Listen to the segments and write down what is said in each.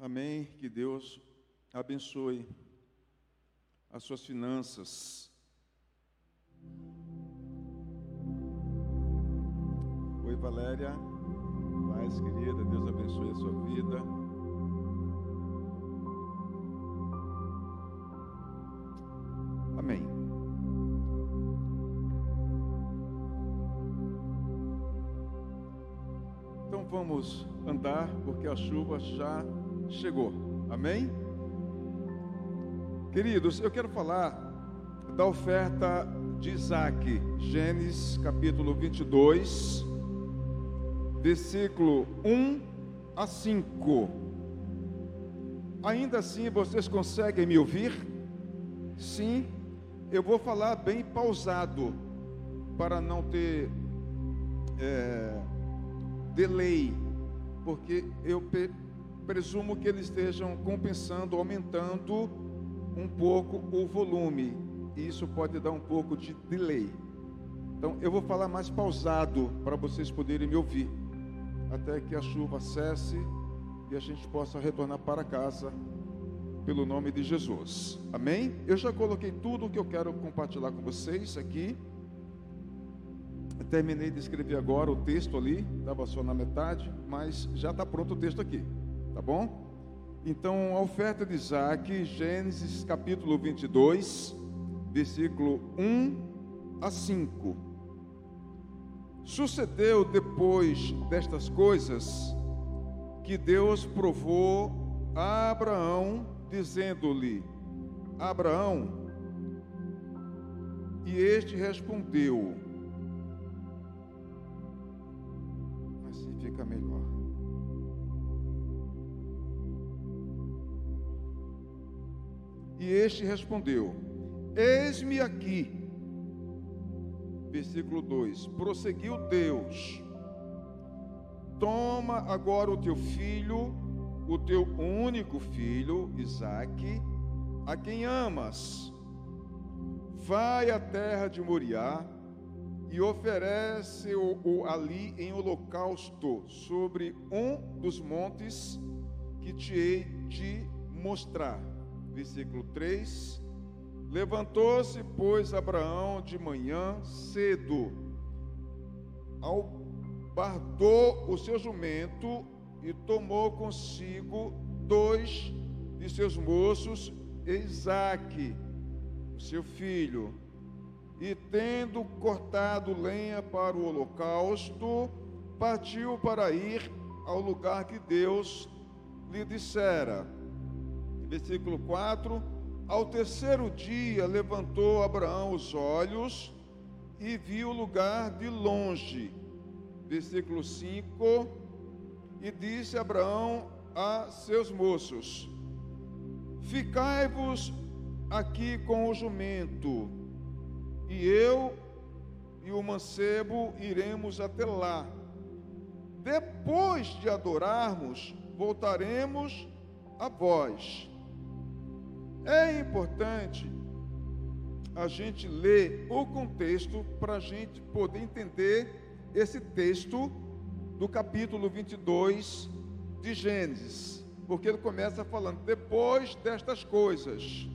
Amém. Que Deus abençoe as suas finanças. Oi, Valéria. Paz, querida. Deus abençoe a sua vida. Amém. Então vamos andar, porque a chuva já chegou. Amém? Queridos, eu quero falar da oferta de Isaac, Gênesis capítulo 22, versículo 1 a 5. Ainda assim, vocês conseguem me ouvir? Sim, eu vou falar bem pausado, para não ter é, delay, porque eu presumo que eles estejam compensando, aumentando um pouco o volume. E isso pode dar um pouco de delay. Então eu vou falar mais pausado para vocês poderem me ouvir, até que a chuva cesse e a gente possa retornar para casa pelo nome de Jesus. Amém? Eu já coloquei tudo o que eu quero compartilhar com vocês aqui. terminei de escrever agora o texto ali, estava só na metade, mas já está pronto o texto aqui. Tá bom? Então, a oferta de Isaac, Gênesis capítulo 22, versículo 1 a 5. Sucedeu depois destas coisas que Deus provou a Abraão, dizendo-lhe: Abraão, e este respondeu: Assim fica melhor. E este respondeu: Eis-me aqui. Versículo 2: Prosseguiu Deus: Toma agora o teu filho, o teu único filho, Isaque, a quem amas. Vai à terra de Moriá e oferece-o ali em holocausto sobre um dos montes que te hei de mostrar versículo 3. Levantou-se, pois, Abraão de manhã cedo, albardou o seu jumento e tomou consigo dois de seus moços, Isaque, seu filho, e tendo cortado lenha para o holocausto, partiu para ir ao lugar que Deus lhe dissera versículo 4: Ao terceiro dia levantou Abraão os olhos e viu o lugar de longe. Versículo 5: E disse Abraão a seus moços: Ficai-vos aqui com o jumento, e eu e o mancebo iremos até lá. Depois de adorarmos, voltaremos a vós. É importante a gente ler o contexto para a gente poder entender esse texto do capítulo 22 de Gênesis, porque ele começa falando depois destas coisas.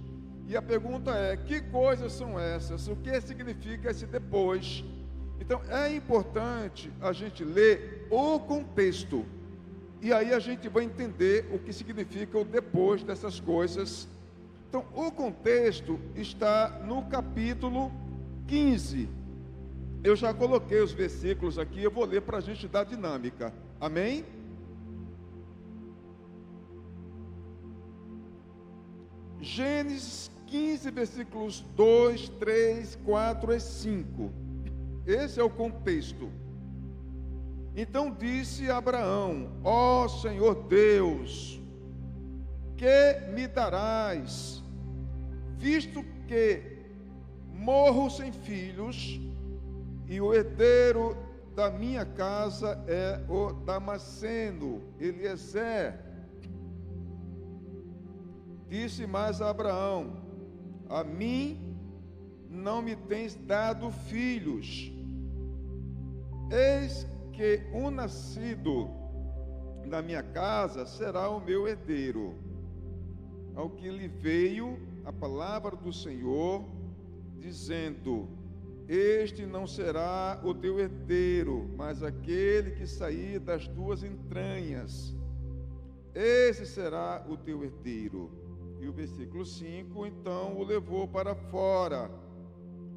E a pergunta é: que coisas são essas? O que significa esse depois? Então é importante a gente ler o contexto. E aí a gente vai entender o que significa o depois dessas coisas então, o contexto está no capítulo 15. Eu já coloquei os versículos aqui, eu vou ler para a gente dar dinâmica. Amém? Gênesis 15, versículos 2, 3, 4 e 5. Esse é o contexto. Então disse Abraão: Ó oh, Senhor Deus, que me darás visto que morro sem filhos e o herdeiro da minha casa é o Damasceno, Eliezer. Disse mais a Abraão: A mim não me tens dado filhos. Eis que um nascido da minha casa será o meu herdeiro. Ao que lhe veio a palavra do Senhor, dizendo: Este não será o teu herdeiro, mas aquele que sair das tuas entranhas. Esse será o teu herdeiro. E o versículo 5: Então o levou para fora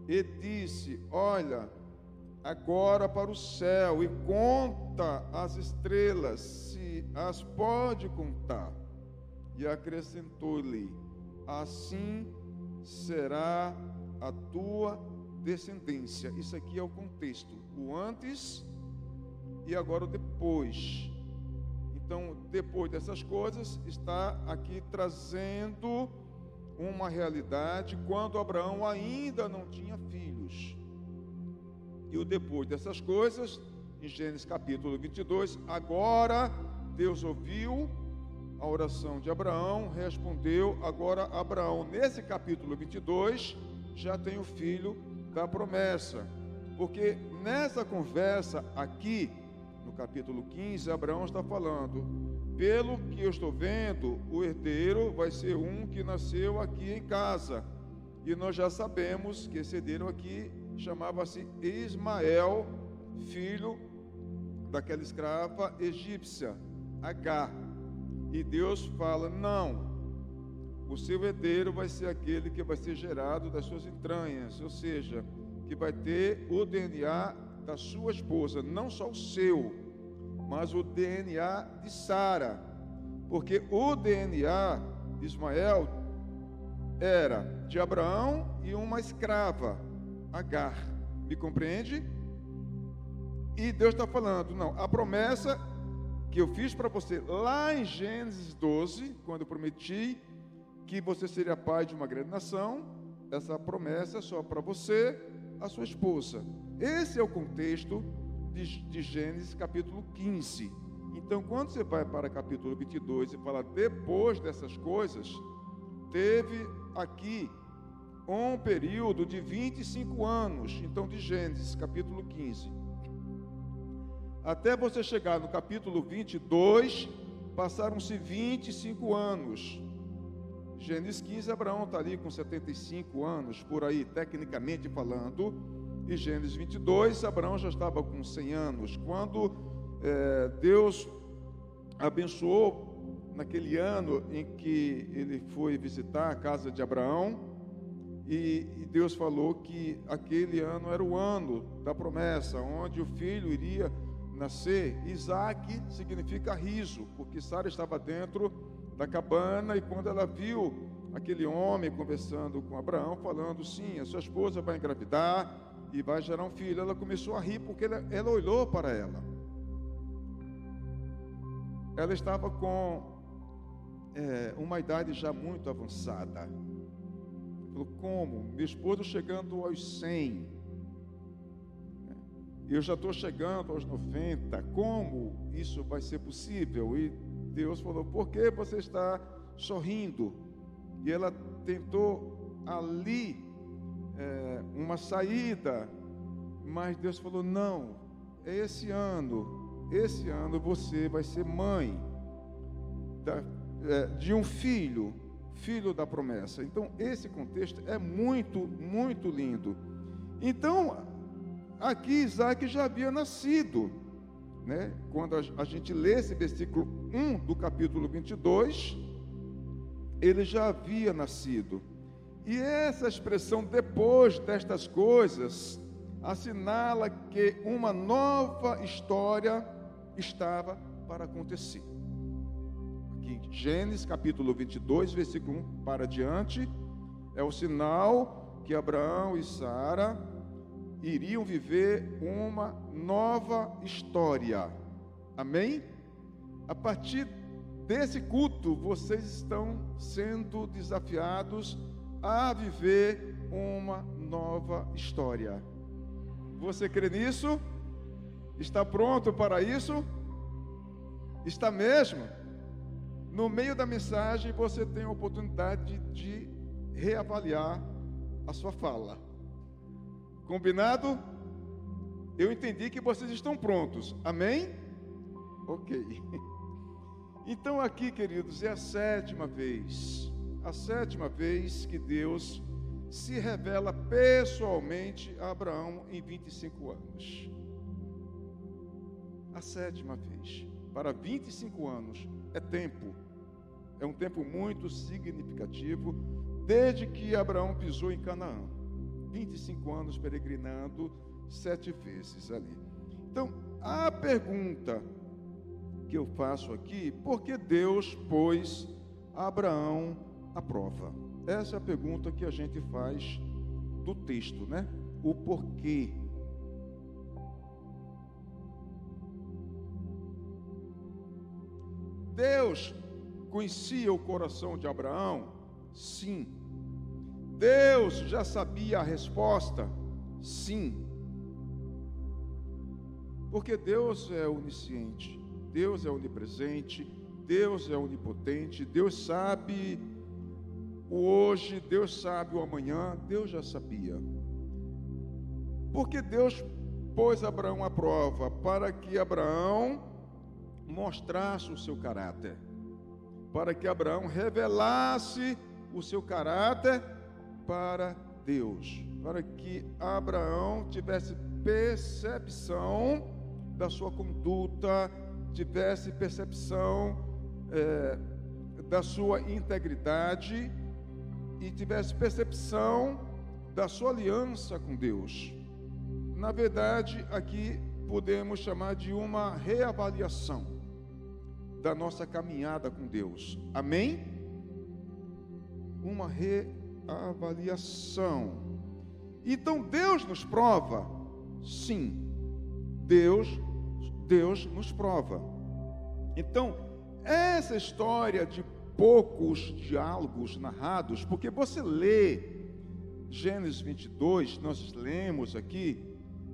e disse: Olha, agora para o céu e conta as estrelas, se as pode contar. E acrescentou-lhe: Assim será a tua descendência. Isso aqui é o contexto, o antes e agora o depois. Então, depois dessas coisas, está aqui trazendo uma realidade quando Abraão ainda não tinha filhos. E o depois dessas coisas, em Gênesis capítulo 22, agora Deus ouviu a oração de Abraão, respondeu. Agora, Abraão, nesse capítulo 22, já tem o filho da promessa. Porque nessa conversa aqui, no capítulo 15, Abraão está falando: pelo que eu estou vendo, o herdeiro vai ser um que nasceu aqui em casa. E nós já sabemos que esse herdeiro aqui chamava-se Ismael, filho daquela escrava egípcia, H. E Deus fala: não, o seu herdeiro vai ser aquele que vai ser gerado das suas entranhas, ou seja, que vai ter o DNA da sua esposa, não só o seu, mas o DNA de Sara, porque o DNA de Ismael era de Abraão e uma escrava, Agar. Me compreende? E Deus está falando, não, a promessa que eu fiz para você lá em Gênesis 12, quando eu prometi que você seria pai de uma grande nação, essa promessa é só para você, a sua esposa. Esse é o contexto de, de Gênesis capítulo 15. Então, quando você vai para capítulo 22 e fala depois dessas coisas, teve aqui um período de 25 anos, então de Gênesis, capítulo 15. Até você chegar no capítulo 22, passaram-se 25 anos. Gênesis 15, Abraão está ali com 75 anos, por aí, tecnicamente falando. E Gênesis 22, Abraão já estava com 100 anos. Quando é, Deus abençoou naquele ano em que ele foi visitar a casa de Abraão, e, e Deus falou que aquele ano era o ano da promessa, onde o filho iria nascer. Isaac significa riso, porque Sara estava dentro da cabana e quando ela viu aquele homem conversando com Abraão, falando: Sim, a sua esposa vai engravidar e vai gerar um filho, ela começou a rir porque ela, ela olhou para ela. Ela estava com é, uma idade já muito avançada. Falou, como? Meu esposo chegando aos 100. Eu já estou chegando aos 90. Como isso vai ser possível? E Deus falou, por que você está sorrindo? E ela tentou ali é, uma saída, mas Deus falou, não, é esse ano, esse ano você vai ser mãe da, é, de um filho filho da promessa. Então, esse contexto é muito, muito lindo. Então, aqui Isaac já havia nascido, né? Quando a, gente lê esse versículo 1 do capítulo 22, ele já havia nascido. E essa expressão depois destas coisas assinala que uma nova história estava para acontecer aqui, Gênesis capítulo 22, versículo 1 para diante, é o sinal que Abraão e Sara iriam viver uma nova história. Amém? A partir desse culto, vocês estão sendo desafiados a viver uma nova história. Você crê nisso? Está pronto para isso? Está mesmo? No meio da mensagem, você tem a oportunidade de reavaliar a sua fala. Combinado? Eu entendi que vocês estão prontos. Amém? Ok. Então, aqui, queridos, é a sétima vez, a sétima vez que Deus se revela pessoalmente a Abraão em 25 anos. A sétima vez. Para 25 anos é tempo, é um tempo muito significativo, desde que Abraão pisou em Canaã. 25 anos peregrinando, sete vezes ali. Então, a pergunta que eu faço aqui, por que Deus pôs Abraão à prova? Essa é a pergunta que a gente faz do texto, né? O porquê. Deus conhecia o coração de Abraão? Sim. Deus já sabia a resposta? Sim. Porque Deus é onisciente, Deus é onipresente, Deus é onipotente, Deus sabe o hoje, Deus sabe o amanhã, Deus já sabia. Porque Deus pôs Abraão à prova para que Abraão mostrasse o seu caráter, para que Abraão revelasse o seu caráter para Deus, para que Abraão tivesse percepção da sua conduta, tivesse percepção é, da sua integridade e tivesse percepção da sua aliança com Deus. Na verdade, aqui podemos chamar de uma reavaliação da nossa caminhada com Deus. Amém? Uma reavaliação. Então Deus nos prova? Sim. Deus Deus nos prova. Então, essa história de poucos diálogos narrados, porque você lê Gênesis 22, nós lemos aqui,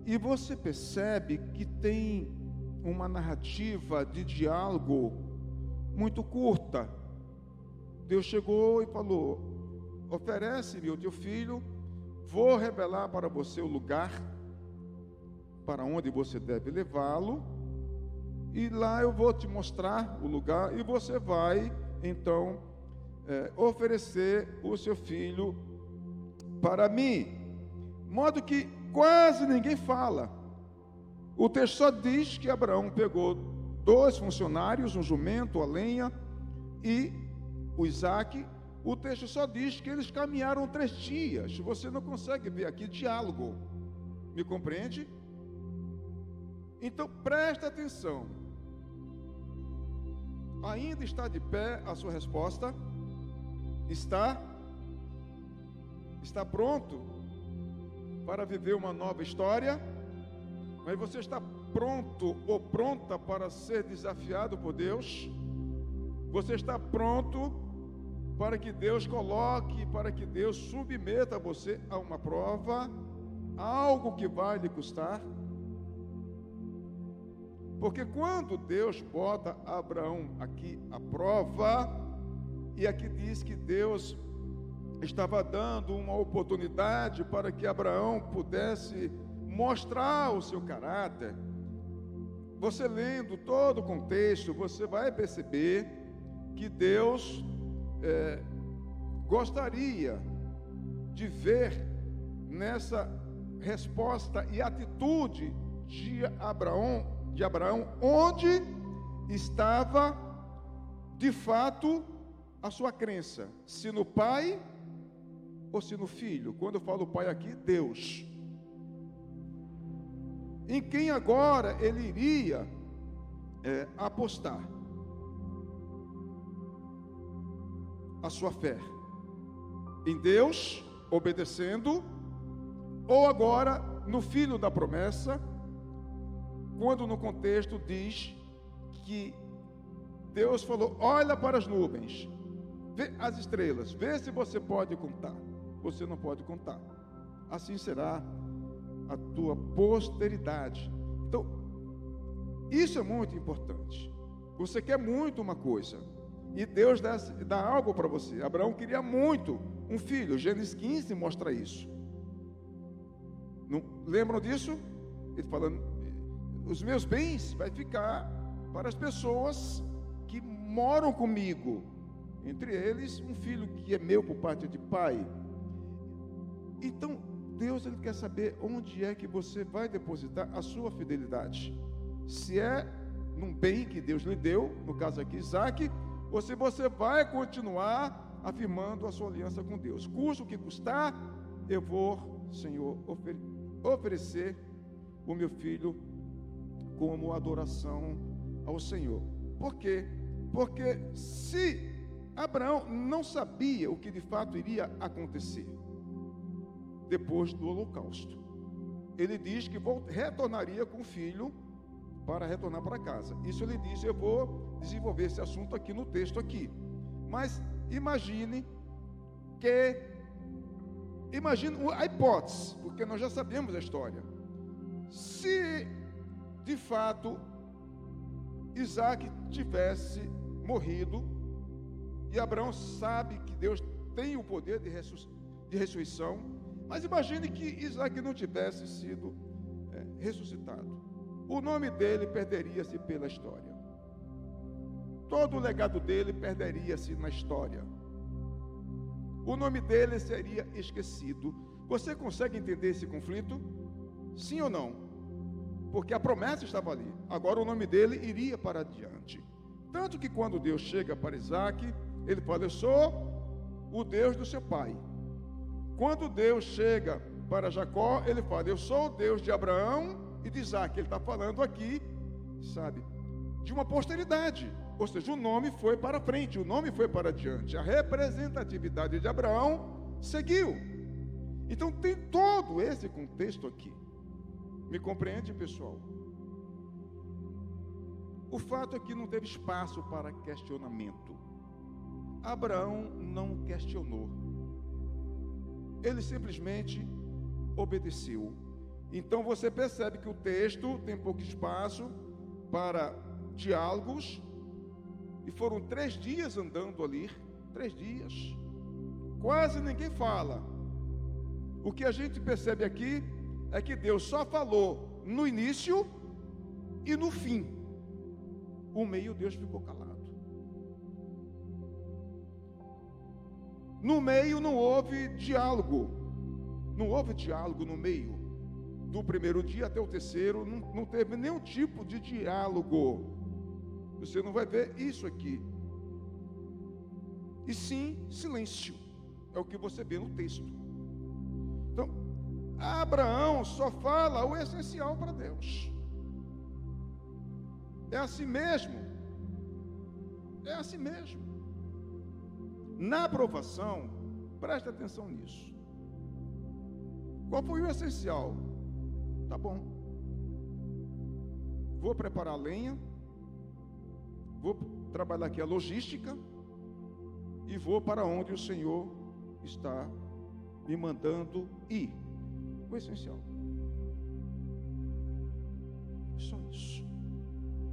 e você percebe que tem uma narrativa de diálogo muito curta. Deus chegou e falou: oferece-me o teu filho, vou revelar para você o lugar para onde você deve levá-lo, e lá eu vou te mostrar o lugar, e você vai então é, oferecer o seu filho para mim. Modo que quase ninguém fala. O texto só diz que Abraão pegou dois funcionários, um jumento, a lenha e o Isaac. O texto só diz que eles caminharam três dias. Você não consegue ver aqui diálogo. Me compreende? Então presta atenção. Ainda está de pé a sua resposta? Está? Está pronto para viver uma nova história? Mas você está pronto ou pronta para ser desafiado por Deus? Você está pronto para que Deus coloque, para que Deus submeta você a uma prova, algo que vai lhe custar? Porque quando Deus bota Abraão aqui à prova, e aqui diz que Deus estava dando uma oportunidade para que Abraão pudesse mostrar o seu caráter. Você lendo todo o contexto, você vai perceber que Deus é, gostaria de ver nessa resposta e atitude de Abraão de Abraão, onde estava de fato a sua crença, se no pai ou se no filho. Quando eu falo pai aqui, Deus. Em quem agora ele iria é, apostar a sua fé? Em Deus, obedecendo, ou agora no filho da promessa, quando no contexto diz que Deus falou: olha para as nuvens, vê as estrelas, vê se você pode contar. Você não pode contar. Assim será a tua posteridade. Então, isso é muito importante. Você quer muito uma coisa, e Deus dá, dá algo para você. Abraão queria muito um filho. Gênesis 15 mostra isso. Não, lembram disso? Ele falando, os meus bens vai ficar para as pessoas que moram comigo, entre eles um filho que é meu por parte de pai. Então, Deus ele quer saber onde é que você vai depositar a sua fidelidade. Se é num bem que Deus lhe deu, no caso aqui Isaac, ou se você vai continuar afirmando a sua aliança com Deus. Custa o que custar, eu vou, Senhor, ofer oferecer o meu filho como adoração ao Senhor. Por quê? Porque se Abraão não sabia o que de fato iria acontecer depois do holocausto. Ele diz que retornaria com o filho para retornar para casa. Isso ele diz, eu vou desenvolver esse assunto aqui no texto aqui. Mas imagine que imagine a hipótese, porque nós já sabemos a história. Se de fato Isaac tivesse morrido, e Abraão sabe que Deus tem o poder de, de ressurreição, mas imagine que Isaac não tivesse sido é, ressuscitado. O nome dele perderia-se pela história. Todo o legado dele perderia-se na história. O nome dele seria esquecido. Você consegue entender esse conflito? Sim ou não? Porque a promessa estava ali. Agora o nome dele iria para adiante. Tanto que quando Deus chega para Isaac, ele fala: Eu sou o Deus do seu pai. Quando Deus chega para Jacó, ele fala: Eu sou o Deus de Abraão de Isaac. Ele está falando aqui, sabe, de uma posteridade. Ou seja, o nome foi para frente, o nome foi para diante. A representatividade de Abraão seguiu. Então tem todo esse contexto aqui. Me compreende, pessoal? O fato é que não teve espaço para questionamento. Abraão não questionou. Ele simplesmente obedeceu. Então você percebe que o texto tem pouco espaço para diálogos. E foram três dias andando ali. Três dias. Quase ninguém fala. O que a gente percebe aqui é que Deus só falou no início e no fim. O meio Deus ficou calado. No meio não houve diálogo. Não houve diálogo no meio. Do primeiro dia até o terceiro, não, não teve nenhum tipo de diálogo. Você não vai ver isso aqui. E sim, silêncio. É o que você vê no texto. Então, Abraão só fala o essencial para Deus. É assim mesmo. É assim mesmo. Na aprovação, preste atenção nisso. Qual foi o essencial? Tá bom. Vou preparar a lenha, vou trabalhar aqui a logística e vou para onde o Senhor está me mandando ir. O essencial. Só isso.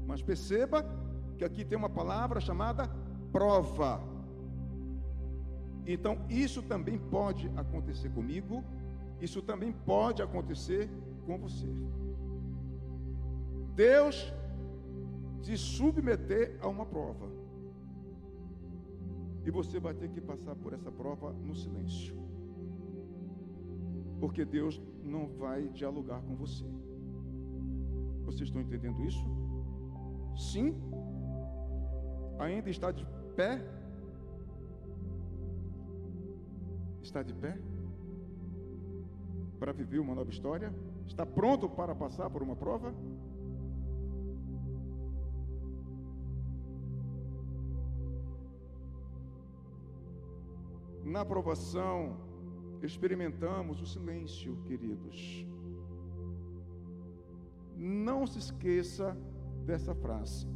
Mas perceba que aqui tem uma palavra chamada prova. Então, isso também pode acontecer comigo, isso também pode acontecer com você. Deus te submeter a uma prova. E você vai ter que passar por essa prova no silêncio. Porque Deus não vai dialogar com você. Vocês estão entendendo isso? Sim? Ainda está de pé Está de pé? Para viver uma nova história? Está pronto para passar por uma prova? Na aprovação, experimentamos o silêncio, queridos. Não se esqueça dessa frase.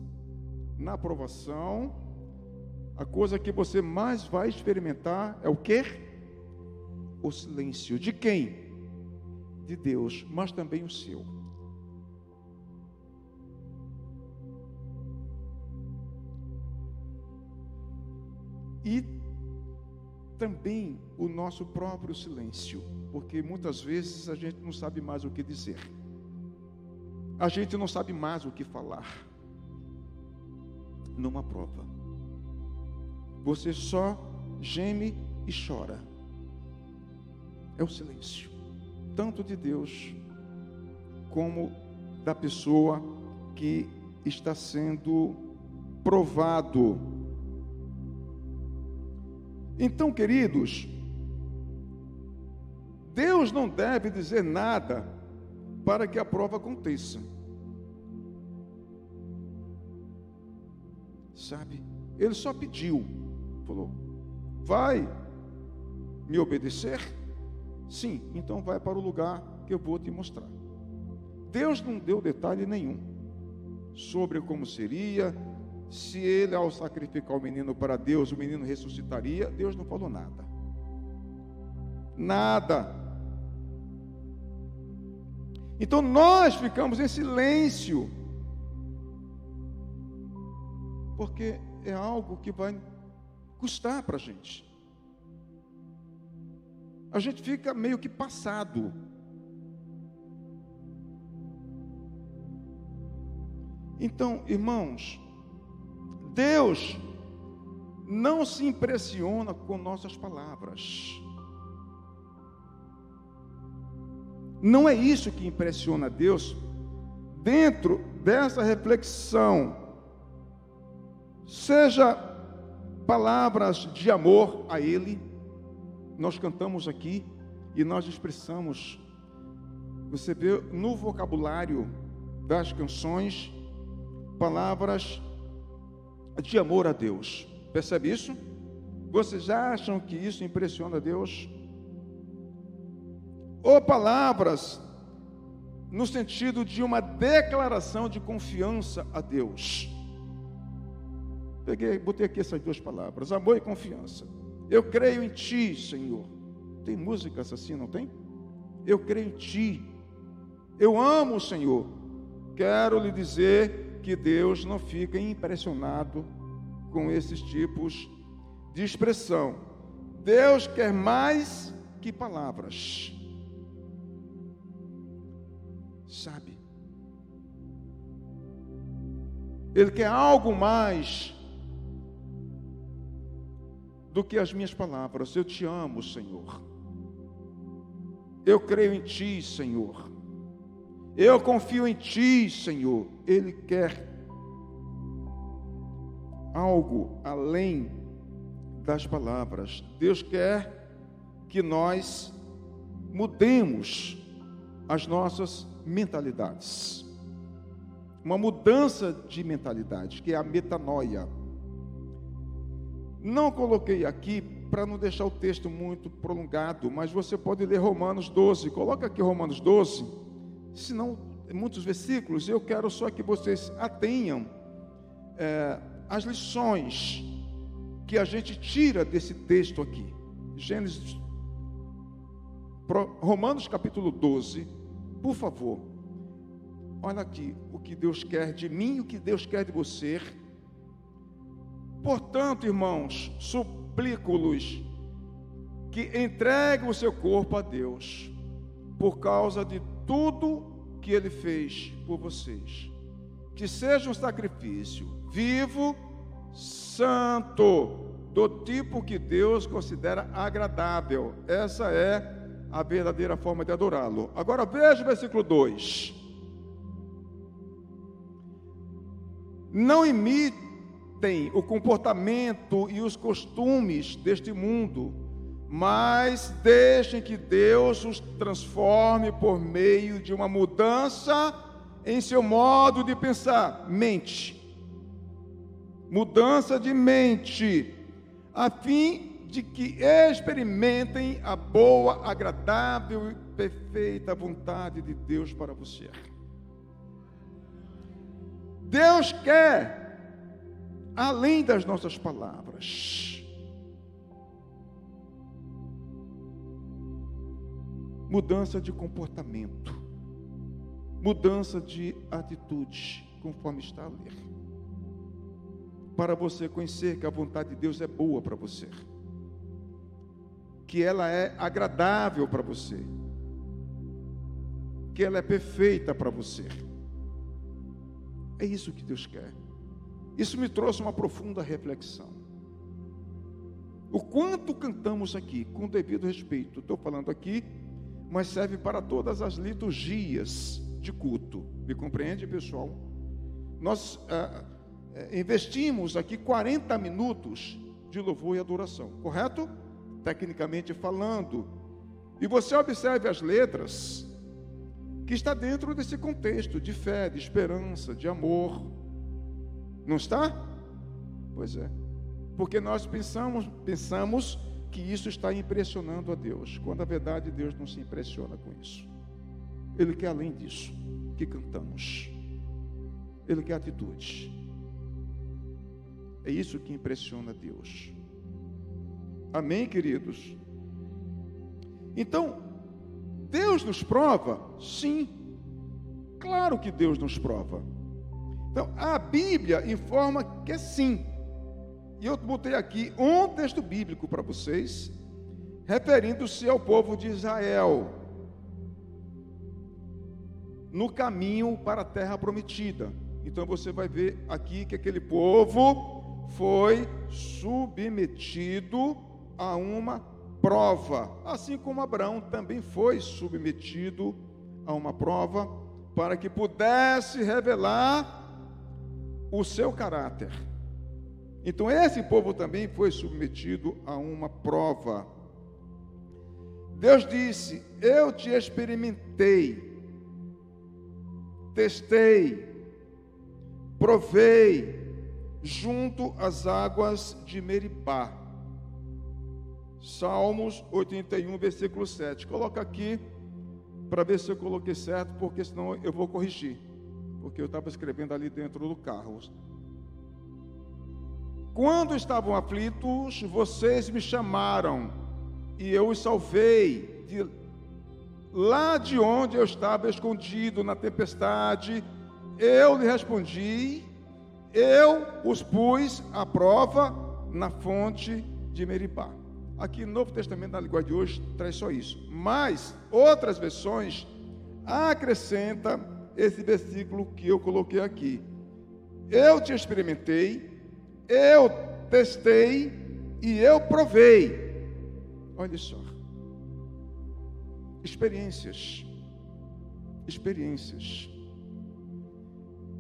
Na aprovação, a coisa que você mais vai experimentar é o quê? o silêncio. De quem? De Deus, mas também o seu. E também o nosso próprio silêncio, porque muitas vezes a gente não sabe mais o que dizer, a gente não sabe mais o que falar numa prova. você só geme e chora. É o silêncio, tanto de Deus como da pessoa que está sendo provado. Então, queridos, Deus não deve dizer nada para que a prova aconteça. Sabe? Ele só pediu, falou: Vai me obedecer? Sim, então vai para o lugar que eu vou te mostrar. Deus não deu detalhe nenhum sobre como seria, se ele, ao sacrificar o menino para Deus, o menino ressuscitaria. Deus não falou nada. Nada. Então nós ficamos em silêncio, porque é algo que vai custar para a gente. A gente fica meio que passado. Então, irmãos, Deus não se impressiona com nossas palavras. Não é isso que impressiona Deus dentro dessa reflexão. Seja palavras de amor a Ele, nós cantamos aqui e nós expressamos, você vê no vocabulário das canções, palavras de amor a Deus. Percebe isso? Vocês acham que isso impressiona Deus? Ou palavras no sentido de uma declaração de confiança a Deus. Peguei, botei aqui essas duas palavras, amor e confiança. Eu creio em Ti, Senhor. Tem músicas assim, não tem? Eu creio em Ti. Eu amo o Senhor. Quero lhe dizer que Deus não fica impressionado com esses tipos de expressão. Deus quer mais que palavras. Sabe? Ele quer algo mais do que as minhas palavras. Eu te amo, Senhor. Eu creio em Ti, Senhor. Eu confio em Ti, Senhor. Ele quer algo além das palavras. Deus quer que nós mudemos as nossas mentalidades. Uma mudança de mentalidade, que é a metanoia. Não coloquei aqui para não deixar o texto muito prolongado, mas você pode ler Romanos 12. Coloca aqui Romanos 12, senão muitos versículos. Eu quero só que vocês atenham é, as lições que a gente tira desse texto aqui. Gênesis, Romanos capítulo 12, por favor. Olha aqui o que Deus quer de mim o que Deus quer de você Portanto, irmãos, suplico-los que entreguem o seu corpo a Deus, por causa de tudo que Ele fez por vocês. Que seja um sacrifício vivo, santo, do tipo que Deus considera agradável. Essa é a verdadeira forma de adorá-lo. Agora veja o versículo 2. Não imite têm o comportamento e os costumes deste mundo, mas deixem que Deus os transforme por meio de uma mudança em seu modo de pensar, mente. Mudança de mente, a fim de que experimentem a boa, agradável e perfeita vontade de Deus para você. Deus quer além das nossas palavras. Mudança de comportamento, mudança de atitude, conforme está a ler. Para você conhecer que a vontade de Deus é boa para você, que ela é agradável para você, que ela é perfeita para você. É isso que Deus quer. Isso me trouxe uma profunda reflexão. O quanto cantamos aqui, com devido respeito. Estou falando aqui, mas serve para todas as liturgias de culto. Me compreende, pessoal? Nós ah, eh, investimos aqui 40 minutos de louvor e adoração, correto? Tecnicamente falando. E você observe as letras que está dentro desse contexto de fé, de esperança, de amor. Não está? Pois é. Porque nós pensamos, pensamos que isso está impressionando a Deus, quando a verdade Deus não se impressiona com isso. Ele quer além disso que cantamos. Ele quer atitudes. É isso que impressiona Deus. Amém, queridos? Então, Deus nos prova? Sim. Claro que Deus nos prova. Então, a Bíblia informa que é sim. E eu botei aqui um texto bíblico para vocês, referindo-se ao povo de Israel, no caminho para a terra prometida. Então você vai ver aqui que aquele povo foi submetido a uma prova, assim como Abraão também foi submetido a uma prova para que pudesse revelar o seu caráter. Então esse povo também foi submetido a uma prova. Deus disse: Eu te experimentei, testei, provei junto às águas de Meribá. Salmos 81, versículo 7. Coloca aqui para ver se eu coloquei certo, porque senão eu vou corrigir. Porque eu estava escrevendo ali dentro do carro. Quando estavam aflitos, vocês me chamaram e eu os salvei de lá de onde eu estava escondido na tempestade. Eu lhe respondi, eu os pus à prova na fonte de Meribá. Aqui no Novo Testamento, na linguagem de hoje, traz só isso. Mas outras versões acrescenta esse versículo que eu coloquei aqui. Eu te experimentei, eu testei e eu provei. Olha só. Experiências. Experiências.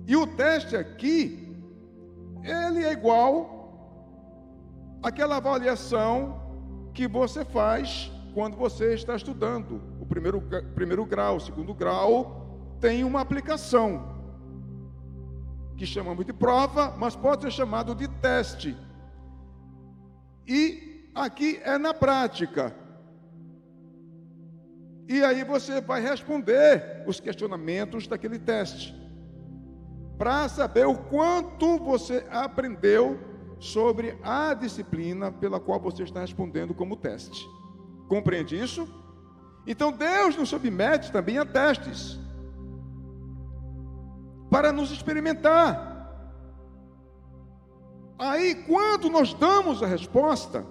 E o teste aqui, ele é igual àquela avaliação que você faz quando você está estudando. O primeiro, primeiro grau, o segundo grau, tem uma aplicação que chamamos de prova, mas pode ser chamado de teste. E aqui é na prática. E aí você vai responder os questionamentos daquele teste, para saber o quanto você aprendeu sobre a disciplina pela qual você está respondendo como teste. Compreende isso? Então Deus nos submete também a testes para nos experimentar. Aí, quando nós damos a resposta,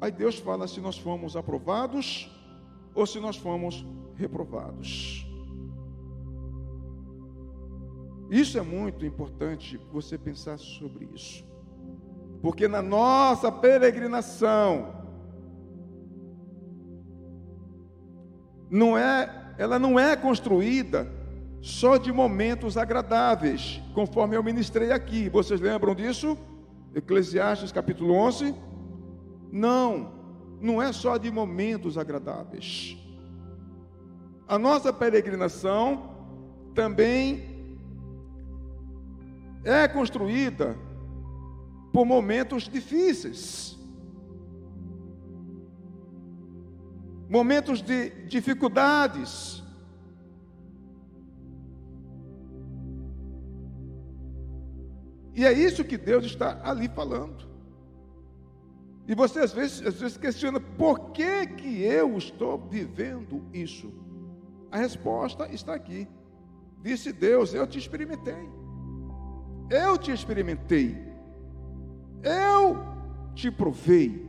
aí Deus fala se nós fomos aprovados ou se nós fomos reprovados. Isso é muito importante você pensar sobre isso. Porque na nossa peregrinação não é, ela não é construída só de momentos agradáveis, conforme eu ministrei aqui. Vocês lembram disso? Eclesiastes capítulo 11? Não, não é só de momentos agradáveis. A nossa peregrinação também é construída por momentos difíceis, momentos de dificuldades. E é isso que Deus está ali falando. E você às vezes, às vezes questiona por que, que eu estou vivendo isso. A resposta está aqui. Disse Deus: Eu te experimentei. Eu te experimentei. Eu te provei.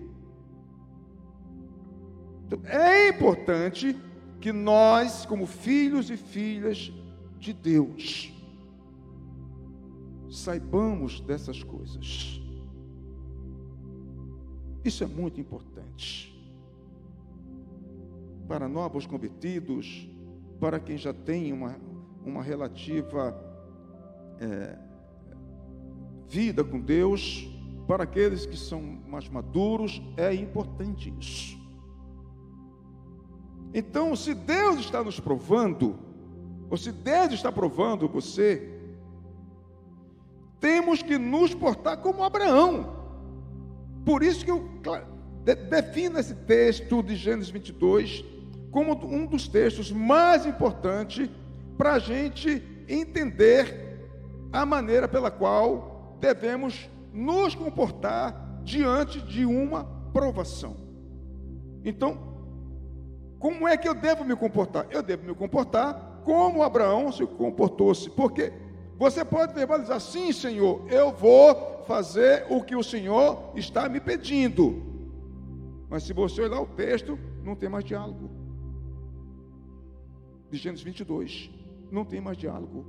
Então, é importante que nós, como filhos e filhas de Deus, saibamos dessas coisas. Isso é muito importante. Para novos convertidos, para quem já tem uma, uma relativa é, vida com Deus, para aqueles que são mais maduros, é importante isso. Então, se Deus está nos provando, ou se Deus está provando você, temos que nos portar como Abraão. Por isso que eu defino esse texto de Gênesis 22 como um dos textos mais importantes para a gente entender a maneira pela qual devemos nos comportar diante de uma provação. Então, como é que eu devo me comportar? Eu devo me comportar como Abraão se comportou-se, porque você pode verbalizar, sim, Senhor, eu vou fazer o que o Senhor está me pedindo. Mas se você olhar o texto, não tem mais diálogo. De Gênesis 22, não tem mais diálogo.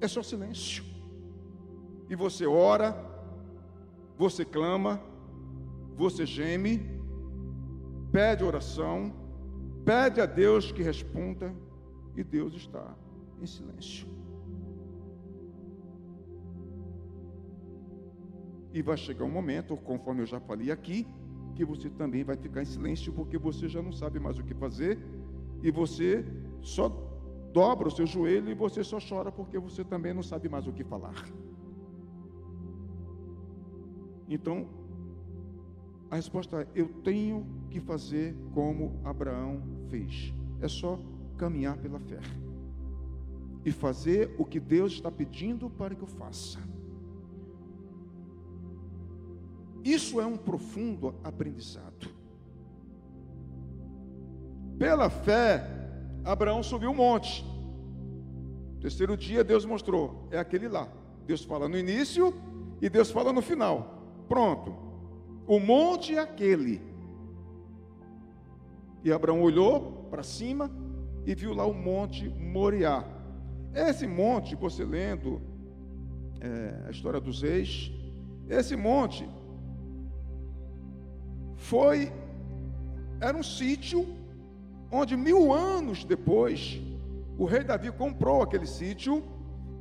É só silêncio. E você ora, você clama, você geme, pede oração, pede a Deus que responda, e Deus está em silêncio. E vai chegar um momento, conforme eu já falei aqui, que você também vai ficar em silêncio, porque você já não sabe mais o que fazer, e você só dobra o seu joelho e você só chora porque você também não sabe mais o que falar. Então, a resposta é: eu tenho que fazer como Abraão fez. É só caminhar pela fé e fazer o que Deus está pedindo para que eu faça. Isso é um profundo aprendizado. Pela fé, Abraão subiu um monte. Terceiro dia, Deus mostrou: é aquele lá. Deus fala no início e Deus fala no final. Pronto. O monte é aquele. E Abraão olhou para cima e viu lá o monte Moriá. Esse monte, você lendo é, a história dos reis, esse monte foi, era um sítio onde mil anos depois, o rei Davi comprou aquele sítio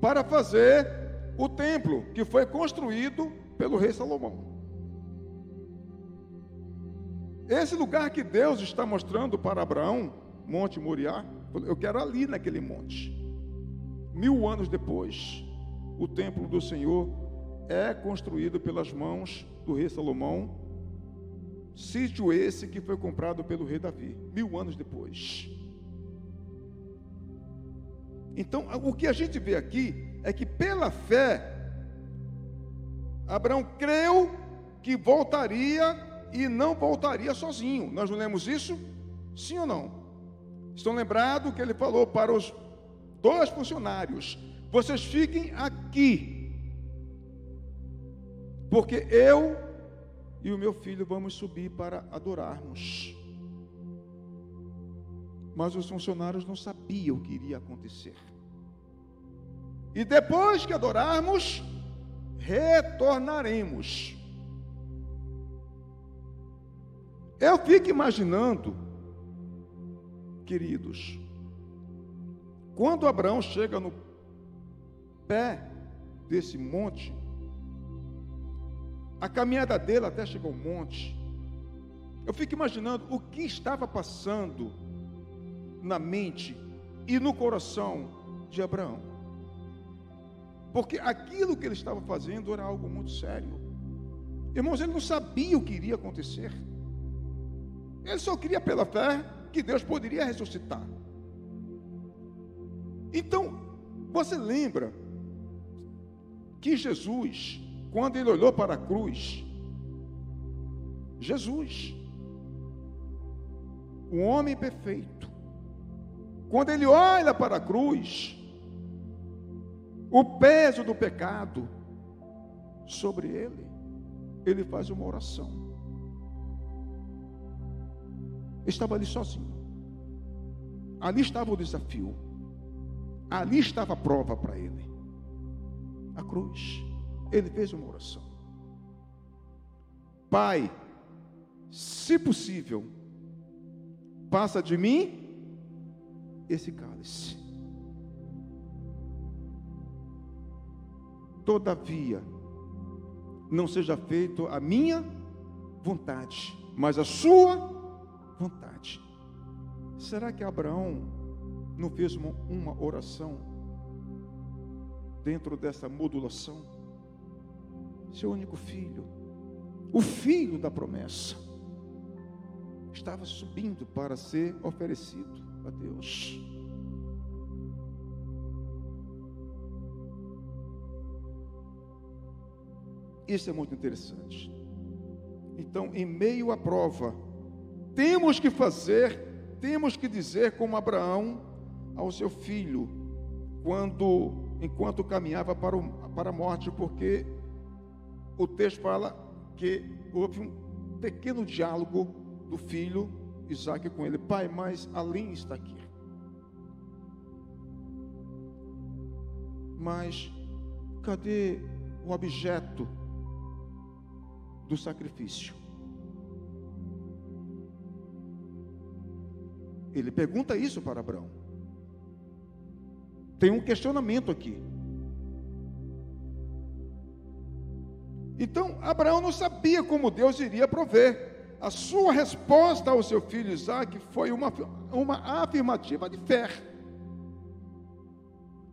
para fazer o templo que foi construído pelo rei Salomão. Esse lugar que Deus está mostrando para Abraão, Monte Moriá, eu quero ali naquele monte. Mil anos depois, o templo do Senhor é construído pelas mãos do rei Salomão, sítio esse que foi comprado pelo rei Davi, mil anos depois. Então, o que a gente vê aqui é que pela fé, Abraão creu que voltaria e não voltaria sozinho. Nós não lemos isso? Sim ou não? Estão lembrados que ele falou para os dois funcionários: vocês fiquem aqui, porque eu e o meu filho vamos subir para adorarmos. Mas os funcionários não sabiam o que iria acontecer. E depois que adorarmos, retornaremos. Eu fico imaginando, queridos, quando Abraão chega no pé desse monte, a caminhada dele até chegar ao monte, eu fico imaginando o que estava passando na mente e no coração de Abraão. Porque aquilo que ele estava fazendo era algo muito sério. Irmãos, ele não sabia o que iria acontecer. Ele só queria pela fé que Deus poderia ressuscitar. Então, você lembra que Jesus, quando ele olhou para a cruz, Jesus, o homem perfeito, quando ele olha para a cruz, o peso do pecado sobre ele, ele faz uma oração. Estava ali sozinho. Ali estava o desafio. Ali estava a prova para ele. A cruz. Ele fez uma oração. Pai, se possível, passa de mim esse cálice. Todavia, não seja feito a minha vontade, mas a sua vontade. Será que Abraão não fez uma, uma oração dentro dessa modulação? Seu único filho, o filho da promessa, estava subindo para ser oferecido a Deus. Isso é muito interessante. Então, em meio à prova, temos que fazer, temos que dizer como Abraão ao seu filho, quando, enquanto caminhava para, o, para a morte, porque o texto fala que houve um pequeno diálogo do filho Isaac com ele: Pai, mas além está aqui. Mas cadê o objeto do sacrifício. Ele pergunta isso para Abraão. Tem um questionamento aqui. Então, Abraão não sabia como Deus iria prover. A sua resposta ao seu filho Isaac foi uma, uma afirmativa de fé.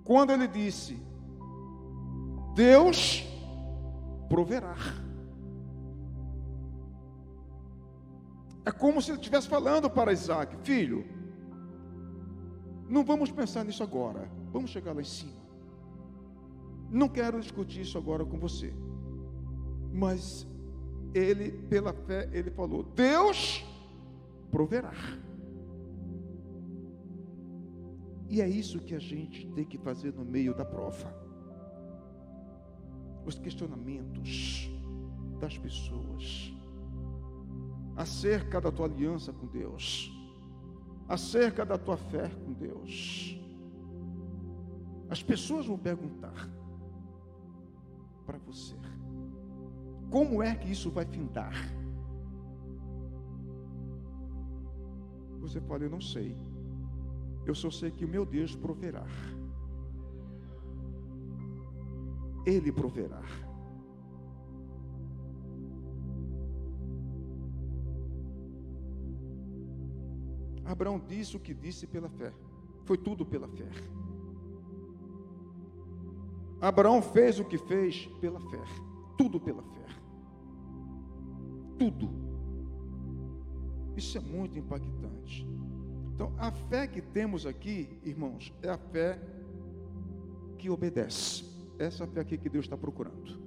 Quando ele disse: Deus proverá. É como se ele estivesse falando para Isaac: Filho, não vamos pensar nisso agora, vamos chegar lá em cima. Não quero discutir isso agora com você, mas ele, pela fé, ele falou: Deus proverá. E é isso que a gente tem que fazer no meio da prova. Os questionamentos das pessoas acerca da tua aliança com Deus, acerca da tua fé com Deus. As pessoas vão perguntar para você: como é que isso vai findar? Você fala, eu não sei. Eu só sei que o meu Deus proverá. Ele proverá. Abraão disse o que disse pela fé. Foi tudo pela fé. Abraão fez o que fez pela fé. Tudo pela fé. Tudo. Isso é muito impactante. Então, a fé que temos aqui, irmãos, é a fé que obedece. Essa fé aqui que Deus está procurando.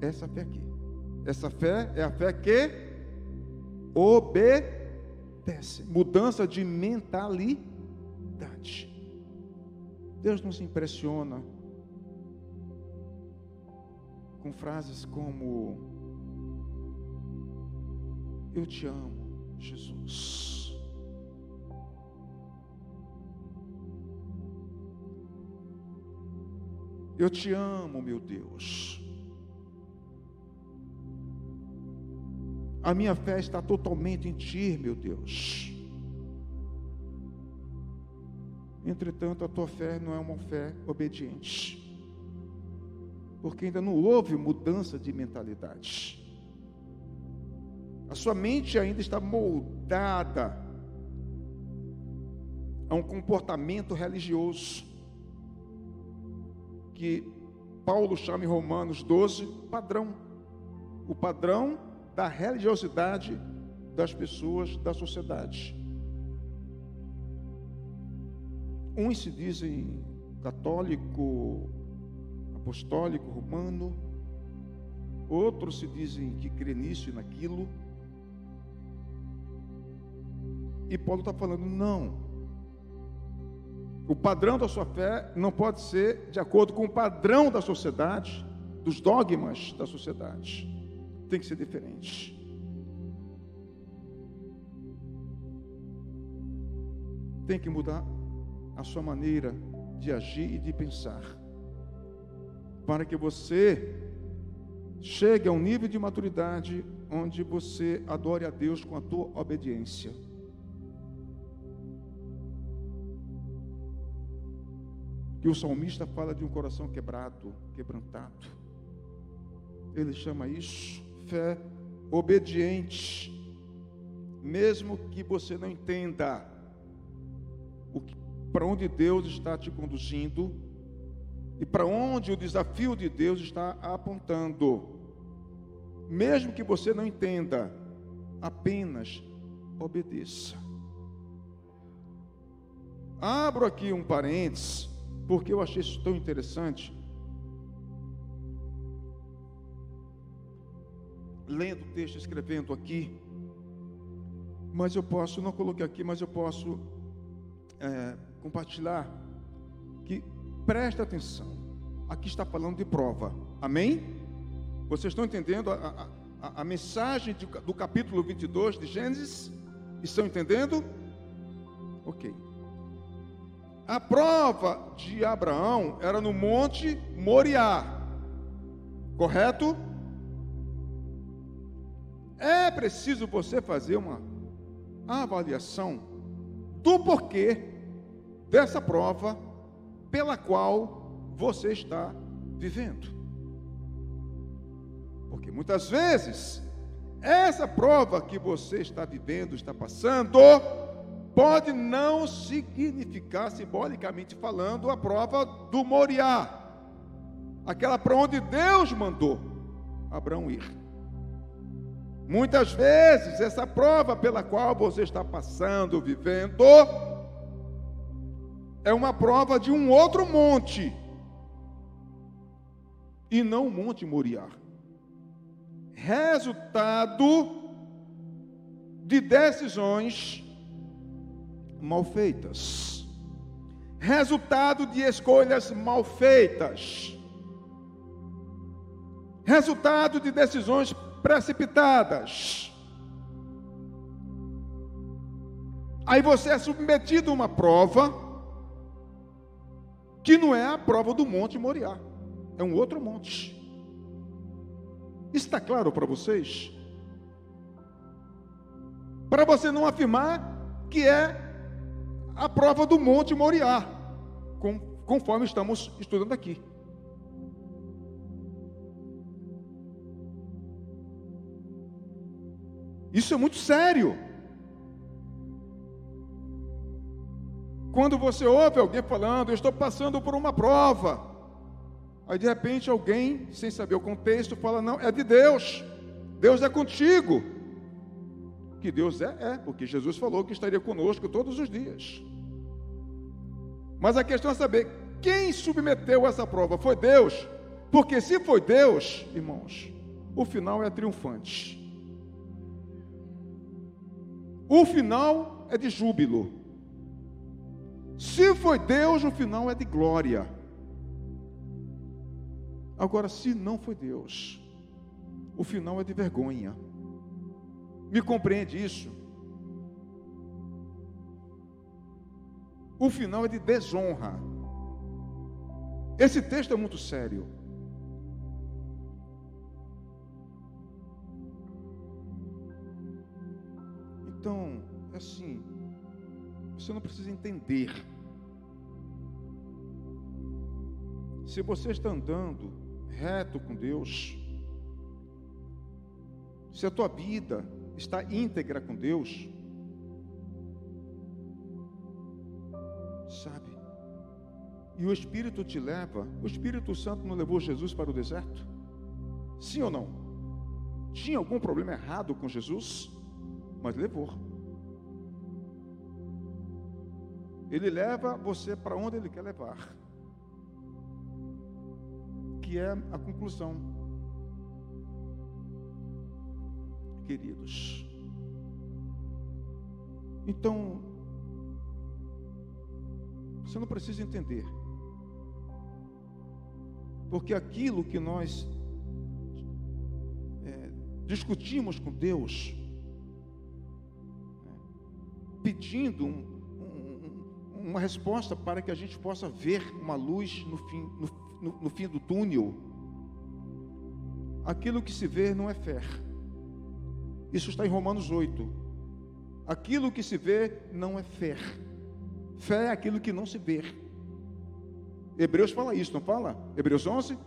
Essa fé aqui. Essa fé é a fé que obedece. Mudança de mentalidade. Deus não se impressiona com frases como: Eu te amo, Jesus. Eu te amo, meu Deus. A minha fé está totalmente em Ti, meu Deus. Entretanto, a tua fé não é uma fé obediente, porque ainda não houve mudança de mentalidade. A sua mente ainda está moldada a um comportamento religioso, que Paulo chama em Romanos 12 padrão. O padrão da religiosidade das pessoas da sociedade. Uns se dizem católico, apostólico, romano, outros se dizem que crê nisso e naquilo. E Paulo está falando, não. O padrão da sua fé não pode ser de acordo com o padrão da sociedade, dos dogmas da sociedade tem que ser diferente. Tem que mudar a sua maneira de agir e de pensar, para que você chegue a um nível de maturidade onde você adore a Deus com a tua obediência. Que o salmista fala de um coração quebrado, quebrantado. Ele chama isso fé obediente. Mesmo que você não entenda para onde Deus está te conduzindo e para onde o desafio de Deus está apontando. Mesmo que você não entenda, apenas obedeça. Abro aqui um parênteses, porque eu achei isso tão interessante. Lendo o texto, escrevendo aqui, mas eu posso, não coloquei aqui, mas eu posso é, compartilhar que presta atenção. Aqui está falando de prova. Amém? Vocês estão entendendo a, a, a mensagem de, do capítulo 22 de Gênesis? Estão entendendo? Ok. A prova de Abraão era no Monte Moriá. Correto? É preciso você fazer uma avaliação do porquê dessa prova pela qual você está vivendo. Porque muitas vezes, essa prova que você está vivendo, está passando, pode não significar, simbolicamente falando, a prova do Moriá, aquela para onde Deus mandou Abraão ir. Muitas vezes, essa prova pela qual você está passando, vivendo, é uma prova de um outro monte, e não o Monte Moriá. Resultado de decisões mal feitas. Resultado de escolhas mal feitas. Resultado de decisões precipitadas. Aí você é submetido a uma prova que não é a prova do Monte Moriá, é um outro monte. Está claro para vocês? Para você não afirmar que é a prova do Monte Moriá, conforme estamos estudando aqui. Isso é muito sério. Quando você ouve alguém falando, eu estou passando por uma prova, aí de repente alguém, sem saber o contexto, fala: não, é de Deus, Deus é contigo. Que Deus é, é, porque Jesus falou que estaria conosco todos os dias. Mas a questão é saber quem submeteu essa prova, foi Deus? Porque se foi Deus, irmãos, o final é triunfante. O final é de júbilo. Se foi Deus, o final é de glória. Agora, se não foi Deus, o final é de vergonha. Me compreende isso? O final é de desonra. Esse texto é muito sério. Então, é assim, você não precisa entender. Se você está andando reto com Deus, se a tua vida está íntegra com Deus, sabe? E o Espírito te leva, o Espírito Santo não levou Jesus para o deserto? Sim ou não? Tinha algum problema errado com Jesus? Mas levou. Ele leva você para onde ele quer levar. Que é a conclusão. Queridos. Então, você não precisa entender. Porque aquilo que nós é, discutimos com Deus, é, pedindo um, uma resposta para que a gente possa ver uma luz no fim, no, no, no fim do túnel. aquilo que se vê não é fé. Isso está em Romanos 8. Aquilo que se vê não é fé. Fé é aquilo que não se vê. Hebreus fala isso, não fala? Hebreus 11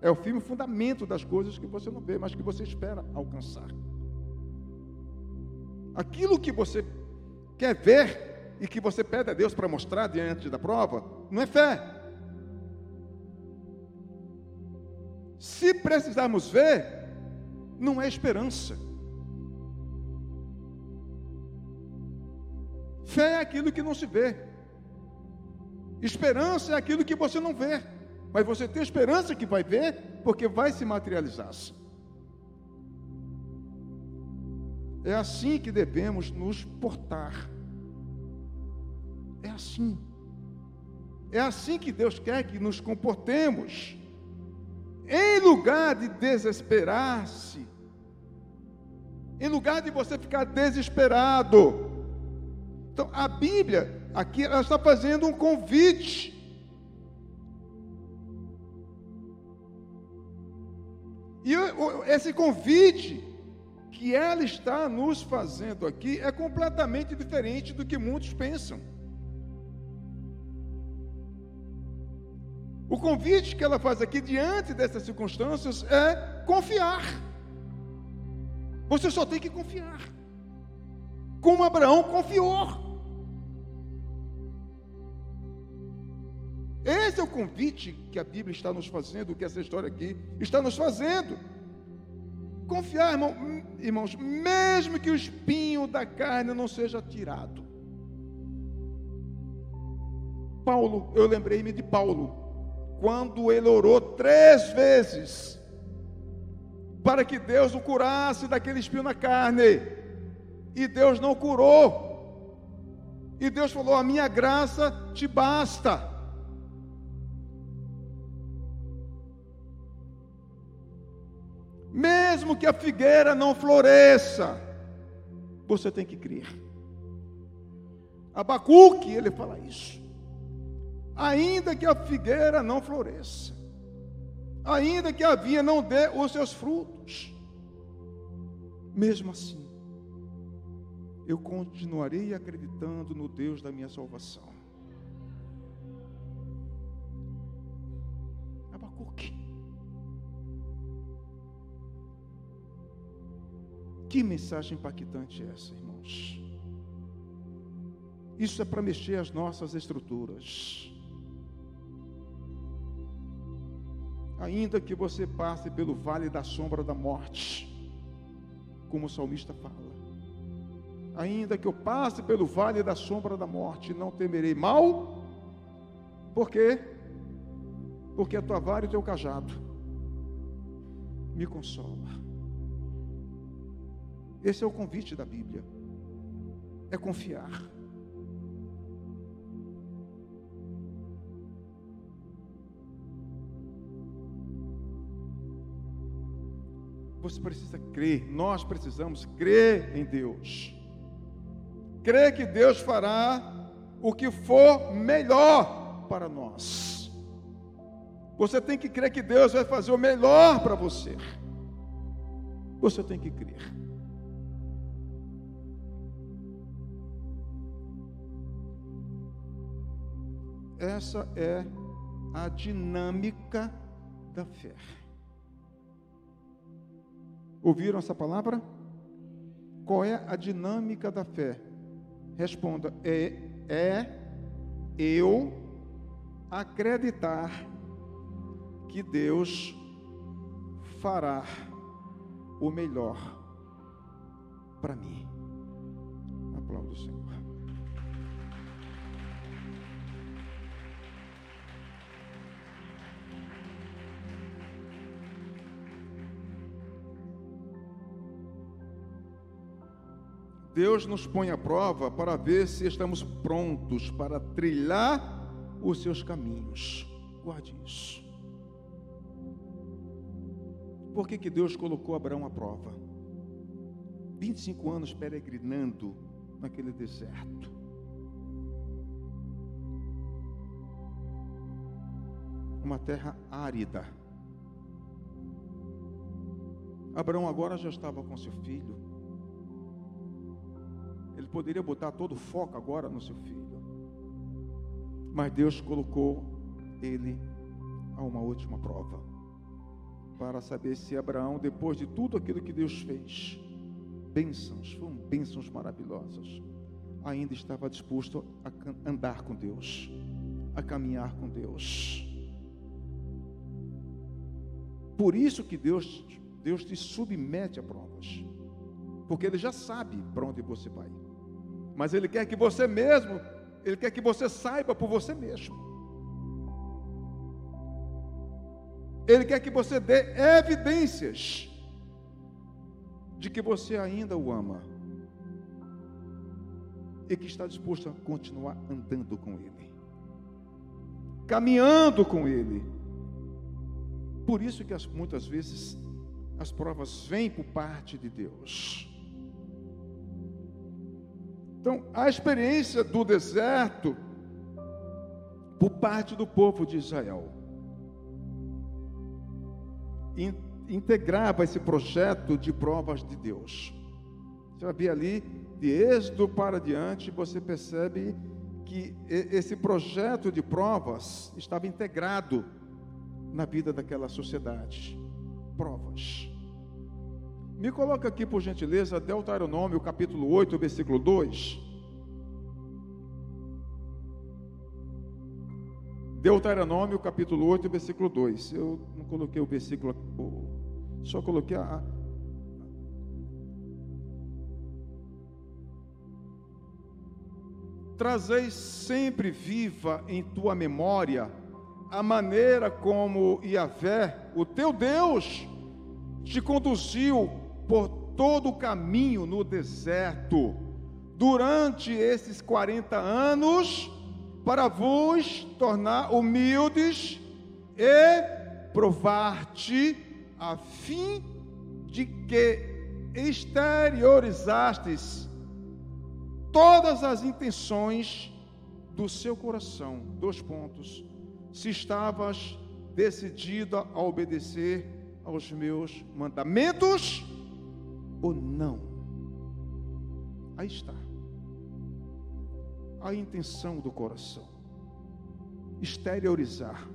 é o firme fundamento das coisas que você não vê, mas que você espera alcançar. Aquilo que você quer ver e que você pede a Deus para mostrar diante da prova, não é fé. Se precisarmos ver, não é esperança. Fé é aquilo que não se vê. Esperança é aquilo que você não vê. Mas você tem esperança que vai ver, porque vai se materializar. É assim que devemos nos portar. É assim. É assim que Deus quer que nos comportemos. Em lugar de desesperar-se, em lugar de você ficar desesperado. Então, a Bíblia, aqui, ela está fazendo um convite. E esse convite que ela está nos fazendo aqui é completamente diferente do que muitos pensam. O convite que ela faz aqui diante dessas circunstâncias é confiar. Você só tem que confiar. Como Abraão confiou. Esse é o convite que a Bíblia está nos fazendo, que essa história aqui está nos fazendo. Confiar, irmão, irmãos, mesmo que o espinho da carne não seja tirado. Paulo, eu lembrei-me de Paulo quando ele orou três vezes para que Deus o curasse daquele espinho na carne, e Deus não curou, e Deus falou: A minha graça te basta. Mesmo que a figueira não floresça, você tem que crer. Abacuque, ele fala isso ainda que a figueira não floresça, ainda que a vinha não dê os seus frutos, mesmo assim, eu continuarei acreditando no Deus da minha salvação. Abacuque. Que mensagem impactante é essa, irmãos? Isso é para mexer as nossas estruturas. Ainda que você passe pelo vale da sombra da morte, como o salmista fala, ainda que eu passe pelo vale da sombra da morte, não temerei mal, por quê? Porque a tua vara e o teu cajado me consola. Esse é o convite da Bíblia, é confiar. Você precisa crer, nós precisamos crer em Deus. Crer que Deus fará o que for melhor para nós. Você tem que crer que Deus vai fazer o melhor para você. Você tem que crer. Essa é a dinâmica da fé. Ouviram essa palavra? Qual é a dinâmica da fé? Responda: é, é eu acreditar que Deus fará o melhor para mim. Aplaudo o Senhor. Deus nos põe à prova para ver se estamos prontos para trilhar os seus caminhos. Guarde isso. Por que, que Deus colocou Abraão à prova? 25 anos peregrinando naquele deserto. Uma terra árida. Abraão agora já estava com seu filho. Poderia botar todo o foco agora no seu filho. Mas Deus colocou ele a uma última prova. Para saber se Abraão, depois de tudo aquilo que Deus fez, bênçãos, foram bênçãos maravilhosas, ainda estava disposto a andar com Deus, a caminhar com Deus. Por isso que Deus, Deus te submete a provas, porque Ele já sabe para onde você vai, mas Ele quer que você mesmo, Ele quer que você saiba por você mesmo. Ele quer que você dê evidências de que você ainda o ama e que está disposto a continuar andando com Ele, caminhando com Ele. Por isso que as, muitas vezes as provas vêm por parte de Deus. Então, a experiência do deserto por parte do povo de Israel integrava esse projeto de provas de Deus. Você vai ver ali, de êxodo para diante, você percebe que esse projeto de provas estava integrado na vida daquela sociedade. Provas. Me coloca aqui, por gentileza, Deuteronômio, capítulo 8, versículo 2. Deuteronômio, capítulo 8, versículo 2. Eu não coloquei o versículo, só coloquei a. Trazei sempre viva em tua memória a maneira como Yahvé, o teu Deus, te conduziu por todo o caminho no deserto, durante esses 40 anos, para vos tornar humildes e provar-te a fim de que exteriorizastes todas as intenções do seu coração. Dois pontos. Se estavas decidido a obedecer aos meus mandamentos ou não. Aí está. A intenção do coração. Exteriorizar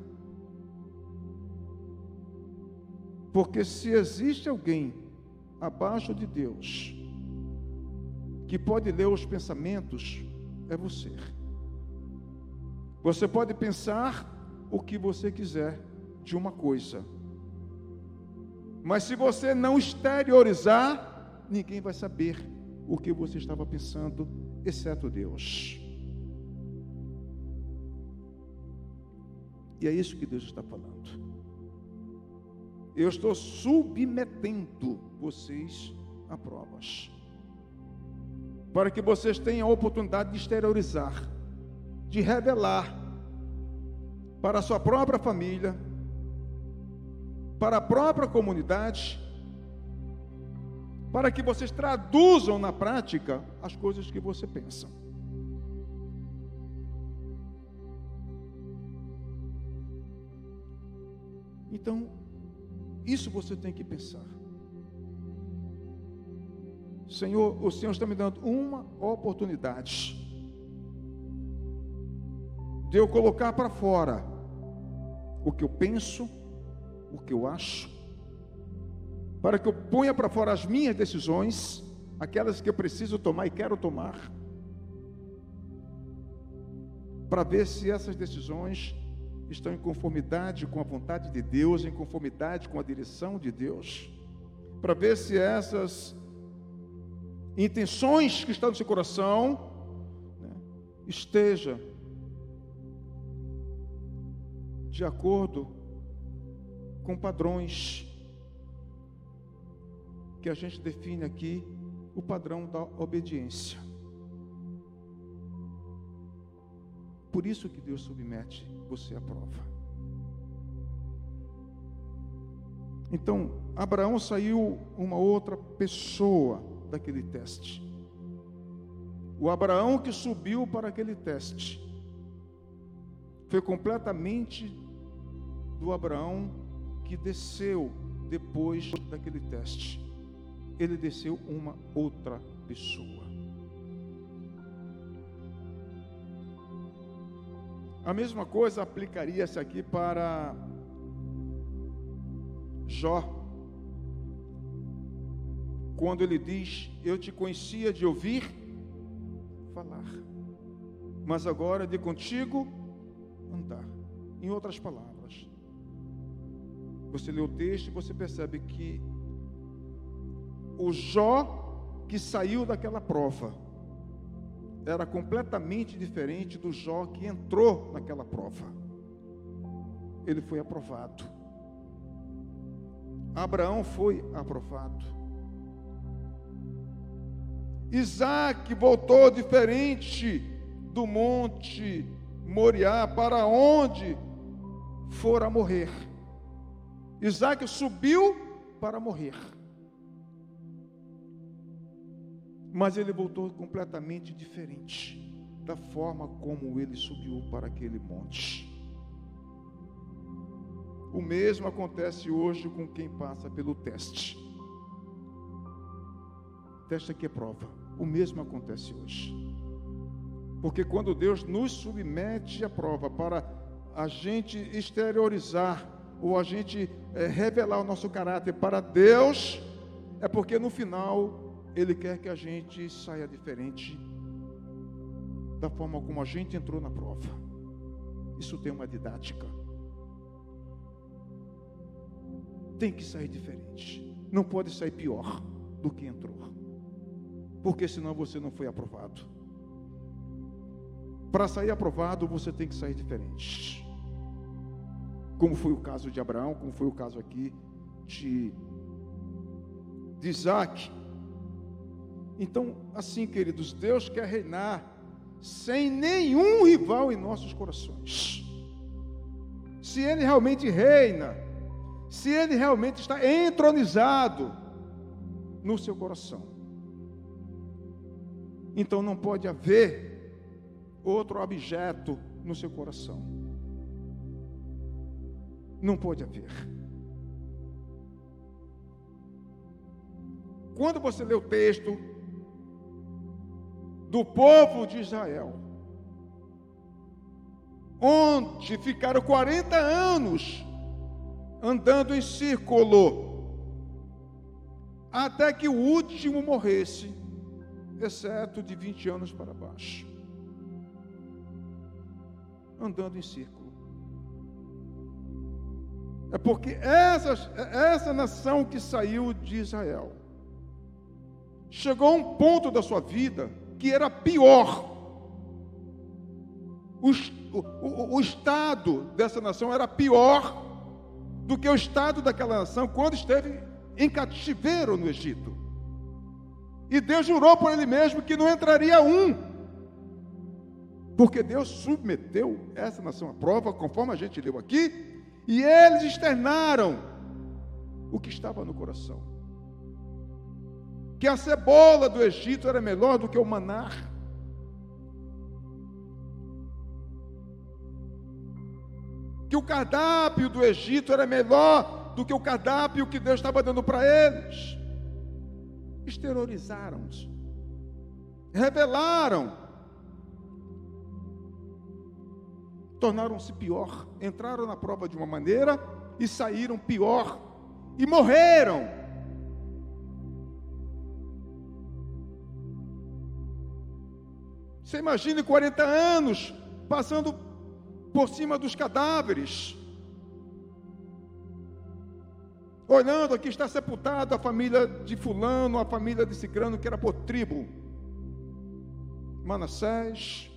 Porque se existe alguém abaixo de Deus que pode ler os pensamentos, é você. Você pode pensar o que você quiser de uma coisa, mas se você não exteriorizar, ninguém vai saber o que você estava pensando, exceto Deus. E é isso que Deus está falando eu estou submetendo vocês a provas. Para que vocês tenham a oportunidade de exteriorizar, de revelar para a sua própria família, para a própria comunidade, para que vocês traduzam na prática as coisas que você pensa. Então, isso você tem que pensar. Senhor, o Senhor está me dando uma oportunidade de eu colocar para fora o que eu penso, o que eu acho, para que eu ponha para fora as minhas decisões, aquelas que eu preciso tomar e quero tomar, para ver se essas decisões estão em conformidade com a vontade de Deus, em conformidade com a direção de Deus, para ver se essas intenções que estão no seu coração né, esteja de acordo com padrões que a gente define aqui, o padrão da obediência. Por isso que Deus submete você à prova. Então, Abraão saiu uma outra pessoa daquele teste. O Abraão que subiu para aquele teste foi completamente do Abraão que desceu depois daquele teste, ele desceu uma outra pessoa. A mesma coisa aplicaria-se aqui para Jó, quando ele diz: Eu te conhecia de ouvir falar, mas agora de contigo andar. Em outras palavras, você lê o texto e você percebe que o Jó que saiu daquela prova era completamente diferente do Jó que entrou naquela prova. Ele foi aprovado. Abraão foi aprovado. Isaac voltou diferente do monte Moriá para onde fora morrer. Isaac subiu para morrer. Mas ele voltou completamente diferente da forma como ele subiu para aquele monte. O mesmo acontece hoje com quem passa pelo teste. Teste aqui é prova. O mesmo acontece hoje. Porque quando Deus nos submete à prova para a gente exteriorizar ou a gente é, revelar o nosso caráter para Deus, é porque no final Ele quer que a gente saia diferente da forma como a gente entrou na prova. Isso tem uma didática. Tem que sair diferente. Não pode sair pior do que entrou. Porque senão você não foi aprovado. Para sair aprovado, você tem que sair diferente. Como foi o caso de Abraão, como foi o caso aqui de, de Isaac. Então, assim, queridos, Deus quer reinar sem nenhum rival em nossos corações. Se Ele realmente reina, se Ele realmente está entronizado no seu coração, então não pode haver outro objeto no seu coração. Não pode haver. Quando você lê o texto do povo de Israel, onde ficaram 40 anos andando em círculo, até que o último morresse, exceto de 20 anos para baixo andando em círculo. É porque essa, essa nação que saiu de Israel chegou a um ponto da sua vida que era pior. O, o, o estado dessa nação era pior do que o estado daquela nação quando esteve em cativeiro no Egito. E Deus jurou por ele mesmo que não entraria um porque Deus submeteu essa nação à prova, conforme a gente leu aqui, e eles externaram o que estava no coração. Que a cebola do Egito era melhor do que o maná. Que o cardápio do Egito era melhor do que o cardápio que Deus estava dando para eles. Exteriorizaram-se, revelaram tornaram-se pior. Entraram na prova de uma maneira e saíram pior. E morreram. Você imagine 40 anos passando por cima dos cadáveres. Olhando, aqui está sepultada a família de Fulano, a família de Cicrano, que era por tribo. Manassés,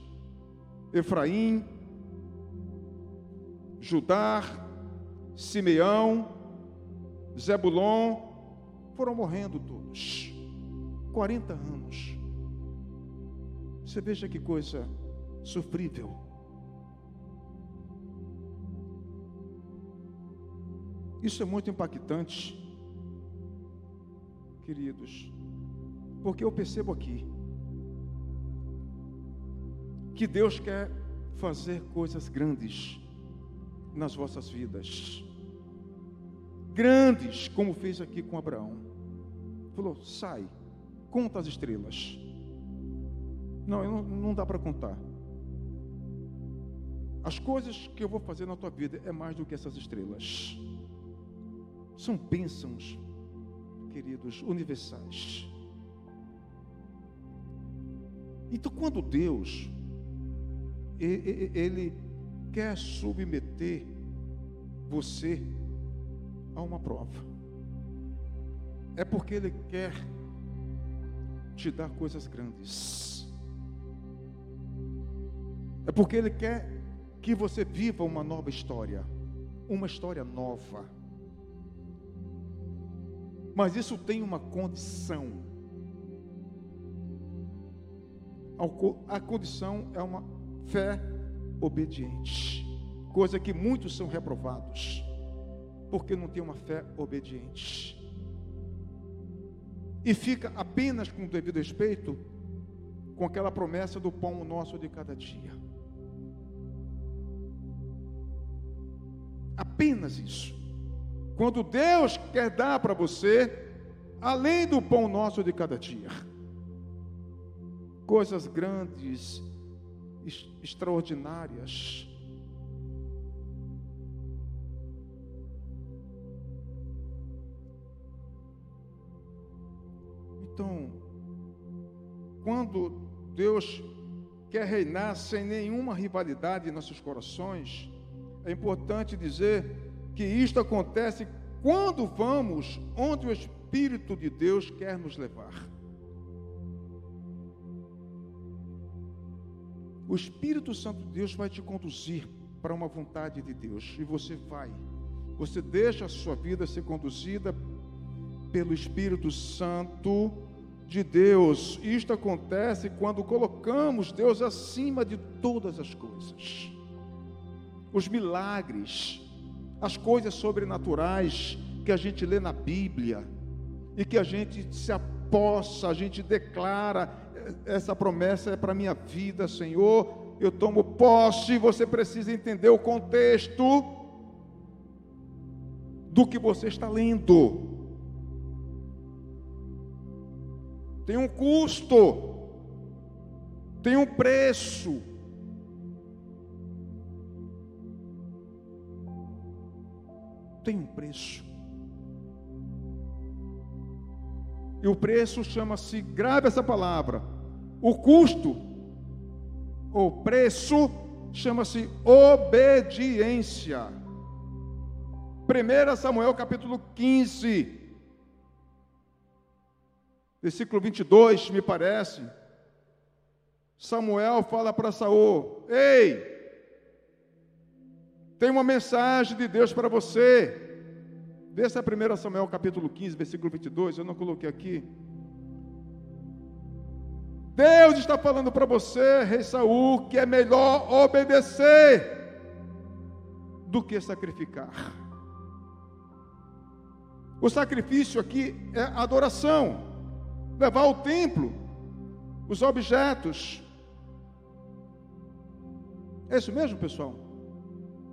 Efraim, Judá, Simeão, Zebulon, foram morrendo todos. 40 anos. Você veja que coisa sofrível. Isso é muito impactante, queridos, porque eu percebo aqui que Deus quer fazer coisas grandes nas vossas vidas. grandes, como fez aqui com Abraão. Falou: sai, conta as estrelas. Não, não, não dá para contar. As coisas que eu vou fazer na tua vida é mais do que essas estrelas. São bênçãos, queridos, universais. Então, quando Deus ele quer submeter você a uma prova, é porque ele quer te dar coisas grandes. É porque ele quer que você viva uma nova história, uma história nova. Mas isso tem uma condição. A condição é uma fé obediente, coisa que muitos são reprovados, porque não tem uma fé obediente. E fica apenas com o devido respeito com aquela promessa do pão nosso de cada dia. Apenas isso. Quando Deus quer dar para você, além do pão nosso de cada dia, coisas grandes, extraordinárias. Então, quando Deus quer reinar sem nenhuma rivalidade em nossos corações, é importante dizer que isto acontece quando vamos onde o Espírito de Deus quer nos levar. O Espírito Santo de Deus vai te conduzir para uma vontade de Deus e você vai. Você deixa a sua vida ser conduzida pelo Espírito Santo de Deus. Isto acontece quando colocamos Deus acima de todas as coisas os milagres, as coisas sobrenaturais que a gente lê na Bíblia e que a gente se apossa, a gente declara: essa promessa é para a minha vida, Senhor. Eu tomo posse. Você precisa entender o contexto do que você está lendo. Tem um custo, tem um preço. Tem um preço. E o preço chama-se, grave essa palavra, o custo, ou preço, chama-se obediência. 1 Samuel capítulo 15, versículo 22, me parece. Samuel fala para Saul: Ei, tem uma mensagem de Deus para você. Desça a 1 Samuel capítulo 15, versículo 22, eu não coloquei aqui. Deus está falando para você, rei Saul, que é melhor obedecer do que sacrificar. O sacrifício aqui é adoração, levar ao templo os objetos. É isso mesmo, pessoal?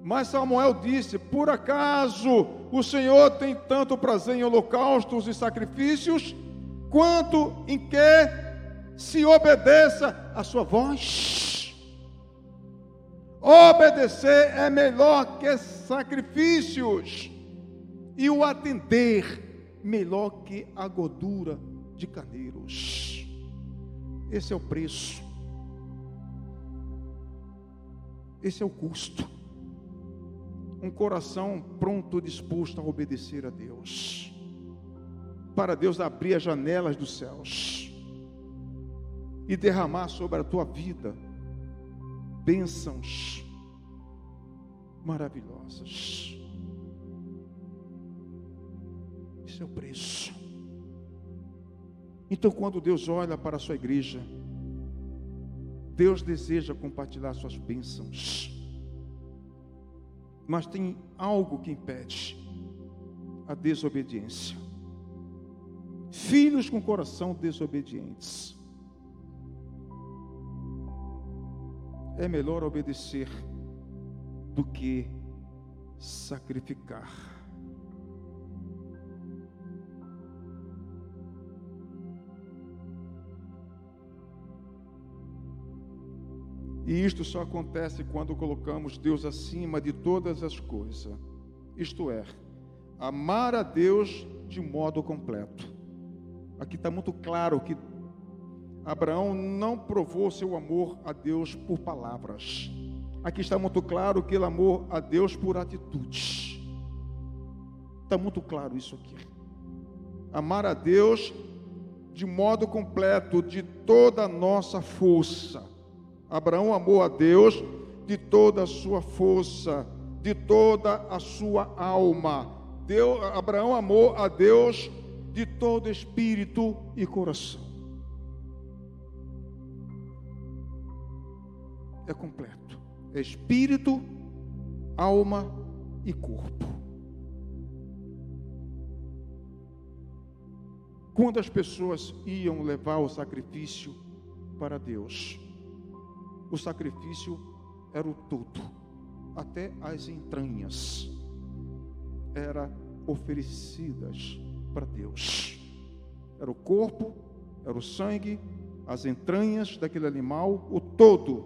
Mas Samuel disse: Por acaso o Senhor tem tanto prazer em holocaustos e sacrifícios, quanto em que se obedeça a sua voz? Obedecer é melhor que sacrifícios, e o atender melhor que a gordura de carneiros. Esse é o preço, esse é o custo um coração pronto, disposto a obedecer a Deus, para Deus abrir as janelas dos céus e derramar sobre a tua vida bênçãos maravilhosas. Esse é o preço. Então, quando Deus olha para a sua igreja, Deus deseja compartilhar suas bênçãos mas tem algo que impede a desobediência. Filhos com coração desobedientes. É melhor obedecer do que sacrificar. E isto só acontece quando colocamos Deus acima de todas as coisas. Isto é, amar a Deus de modo completo. Aqui está muito claro que Abraão não provou seu amor a Deus por palavras. Aqui está muito claro que ele amou a Deus por atitudes. Está muito claro isso aqui. Amar a Deus de modo completo, de toda a nossa força. Abraão amou a Deus de toda a sua força, de toda a sua alma. Abraão amou a Deus de todo espírito e coração. É completo. É espírito, alma e corpo. Quando as pessoas iam levar o sacrifício para Deus, o sacrifício era o todo, até as entranhas eram oferecidas para Deus. Era o corpo, era o sangue, as entranhas daquele animal, o todo.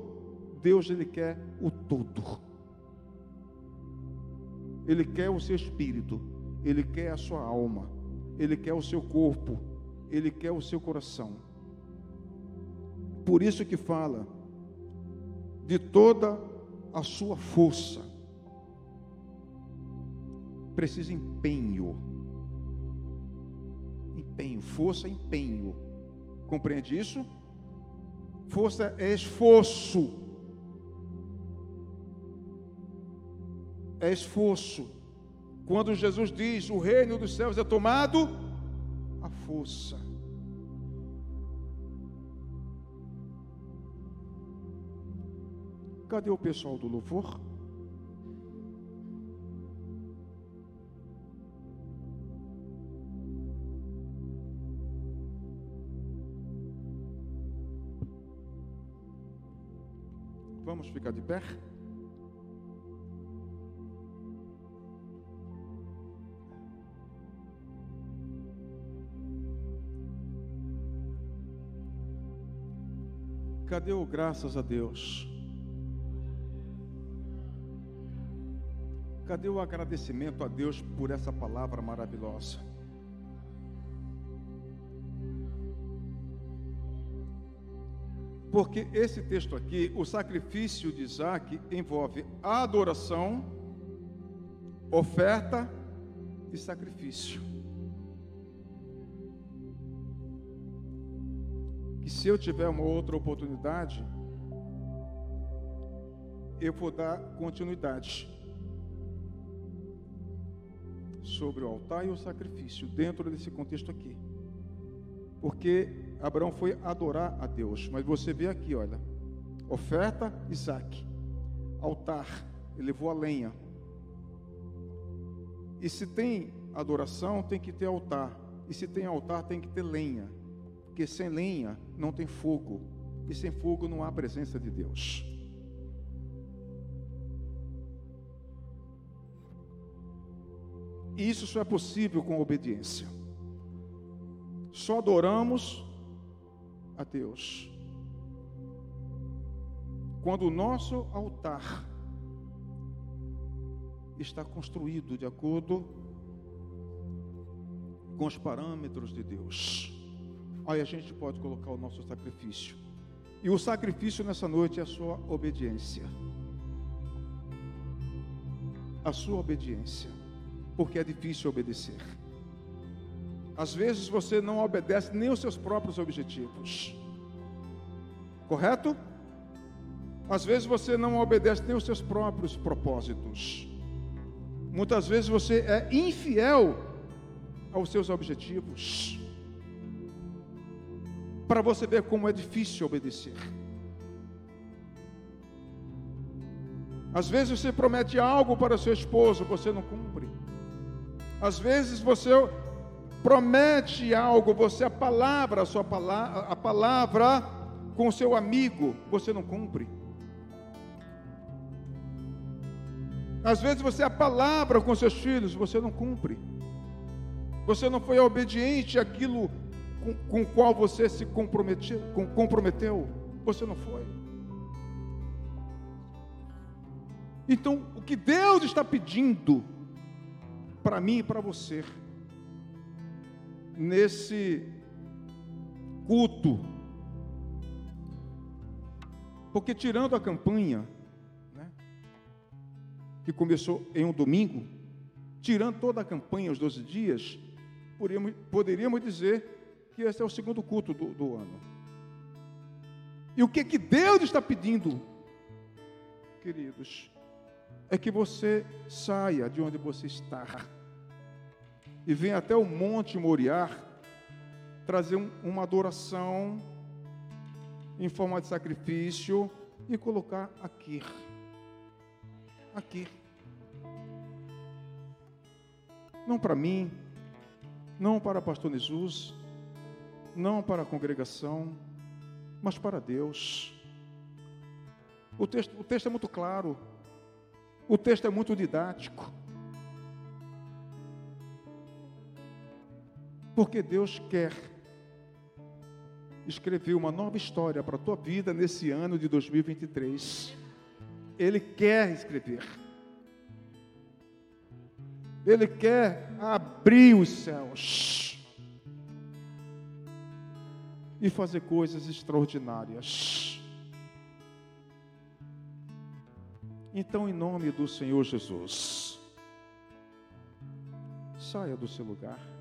Deus ele quer o todo. Ele quer o seu espírito, ele quer a sua alma, ele quer o seu corpo, ele quer o seu coração. Por isso que fala de toda a sua força. Precisa empenho empenho, força, empenho. Compreende isso? Força é esforço. É esforço. Quando Jesus diz: "O reino dos céus é tomado a força". Cadê o pessoal do louvor? Vamos ficar de pé? Cadê o graças a Deus? Cadê o agradecimento a Deus por essa palavra maravilhosa? Porque esse texto aqui, o sacrifício de Isaac, envolve adoração, oferta e sacrifício. Que se eu tiver uma outra oportunidade, eu vou dar continuidade sobre o altar e o sacrifício dentro desse contexto aqui. Porque Abraão foi adorar a Deus. Mas você vê aqui, olha, oferta, Isaac, altar, ele levou a lenha. E se tem adoração, tem que ter altar. E se tem altar, tem que ter lenha. Porque sem lenha não tem fogo. E sem fogo não há presença de Deus. E isso só é possível com obediência. Só adoramos a Deus. Quando o nosso altar está construído de acordo com os parâmetros de Deus, aí a gente pode colocar o nosso sacrifício. E o sacrifício nessa noite é a sua obediência. A sua obediência. Porque é difícil obedecer. Às vezes você não obedece nem os seus próprios objetivos. Correto? Às vezes você não obedece nem os seus próprios propósitos. Muitas vezes você é infiel aos seus objetivos. Para você ver como é difícil obedecer. Às vezes você promete algo para seu esposo, você não cumpre. Às vezes você promete algo, você a palavra, a sua palavra, a palavra com o seu amigo, você não cumpre. Às vezes você a palavra com seus filhos, você não cumpre. Você não foi obediente àquilo com, com o qual você se comprometeu, com, comprometeu. Você não foi. Então, o que Deus está pedindo para mim e para você, nesse culto, porque tirando a campanha, né, que começou em um domingo, tirando toda a campanha, os 12 dias, poderíamos, poderíamos dizer que esse é o segundo culto do, do ano. E o que, que Deus está pedindo, queridos? É que você saia de onde você está e venha até o Monte Moriá trazer um, uma adoração em forma de sacrifício e colocar aqui. Aqui. Não para mim, não para pastor Jesus, não para a congregação, mas para Deus. O texto, o texto é muito claro. O texto é muito didático. Porque Deus quer escrever uma nova história para a tua vida nesse ano de 2023. Ele quer escrever. Ele quer abrir os céus e fazer coisas extraordinárias. Então, em nome do Senhor Jesus, saia do seu lugar.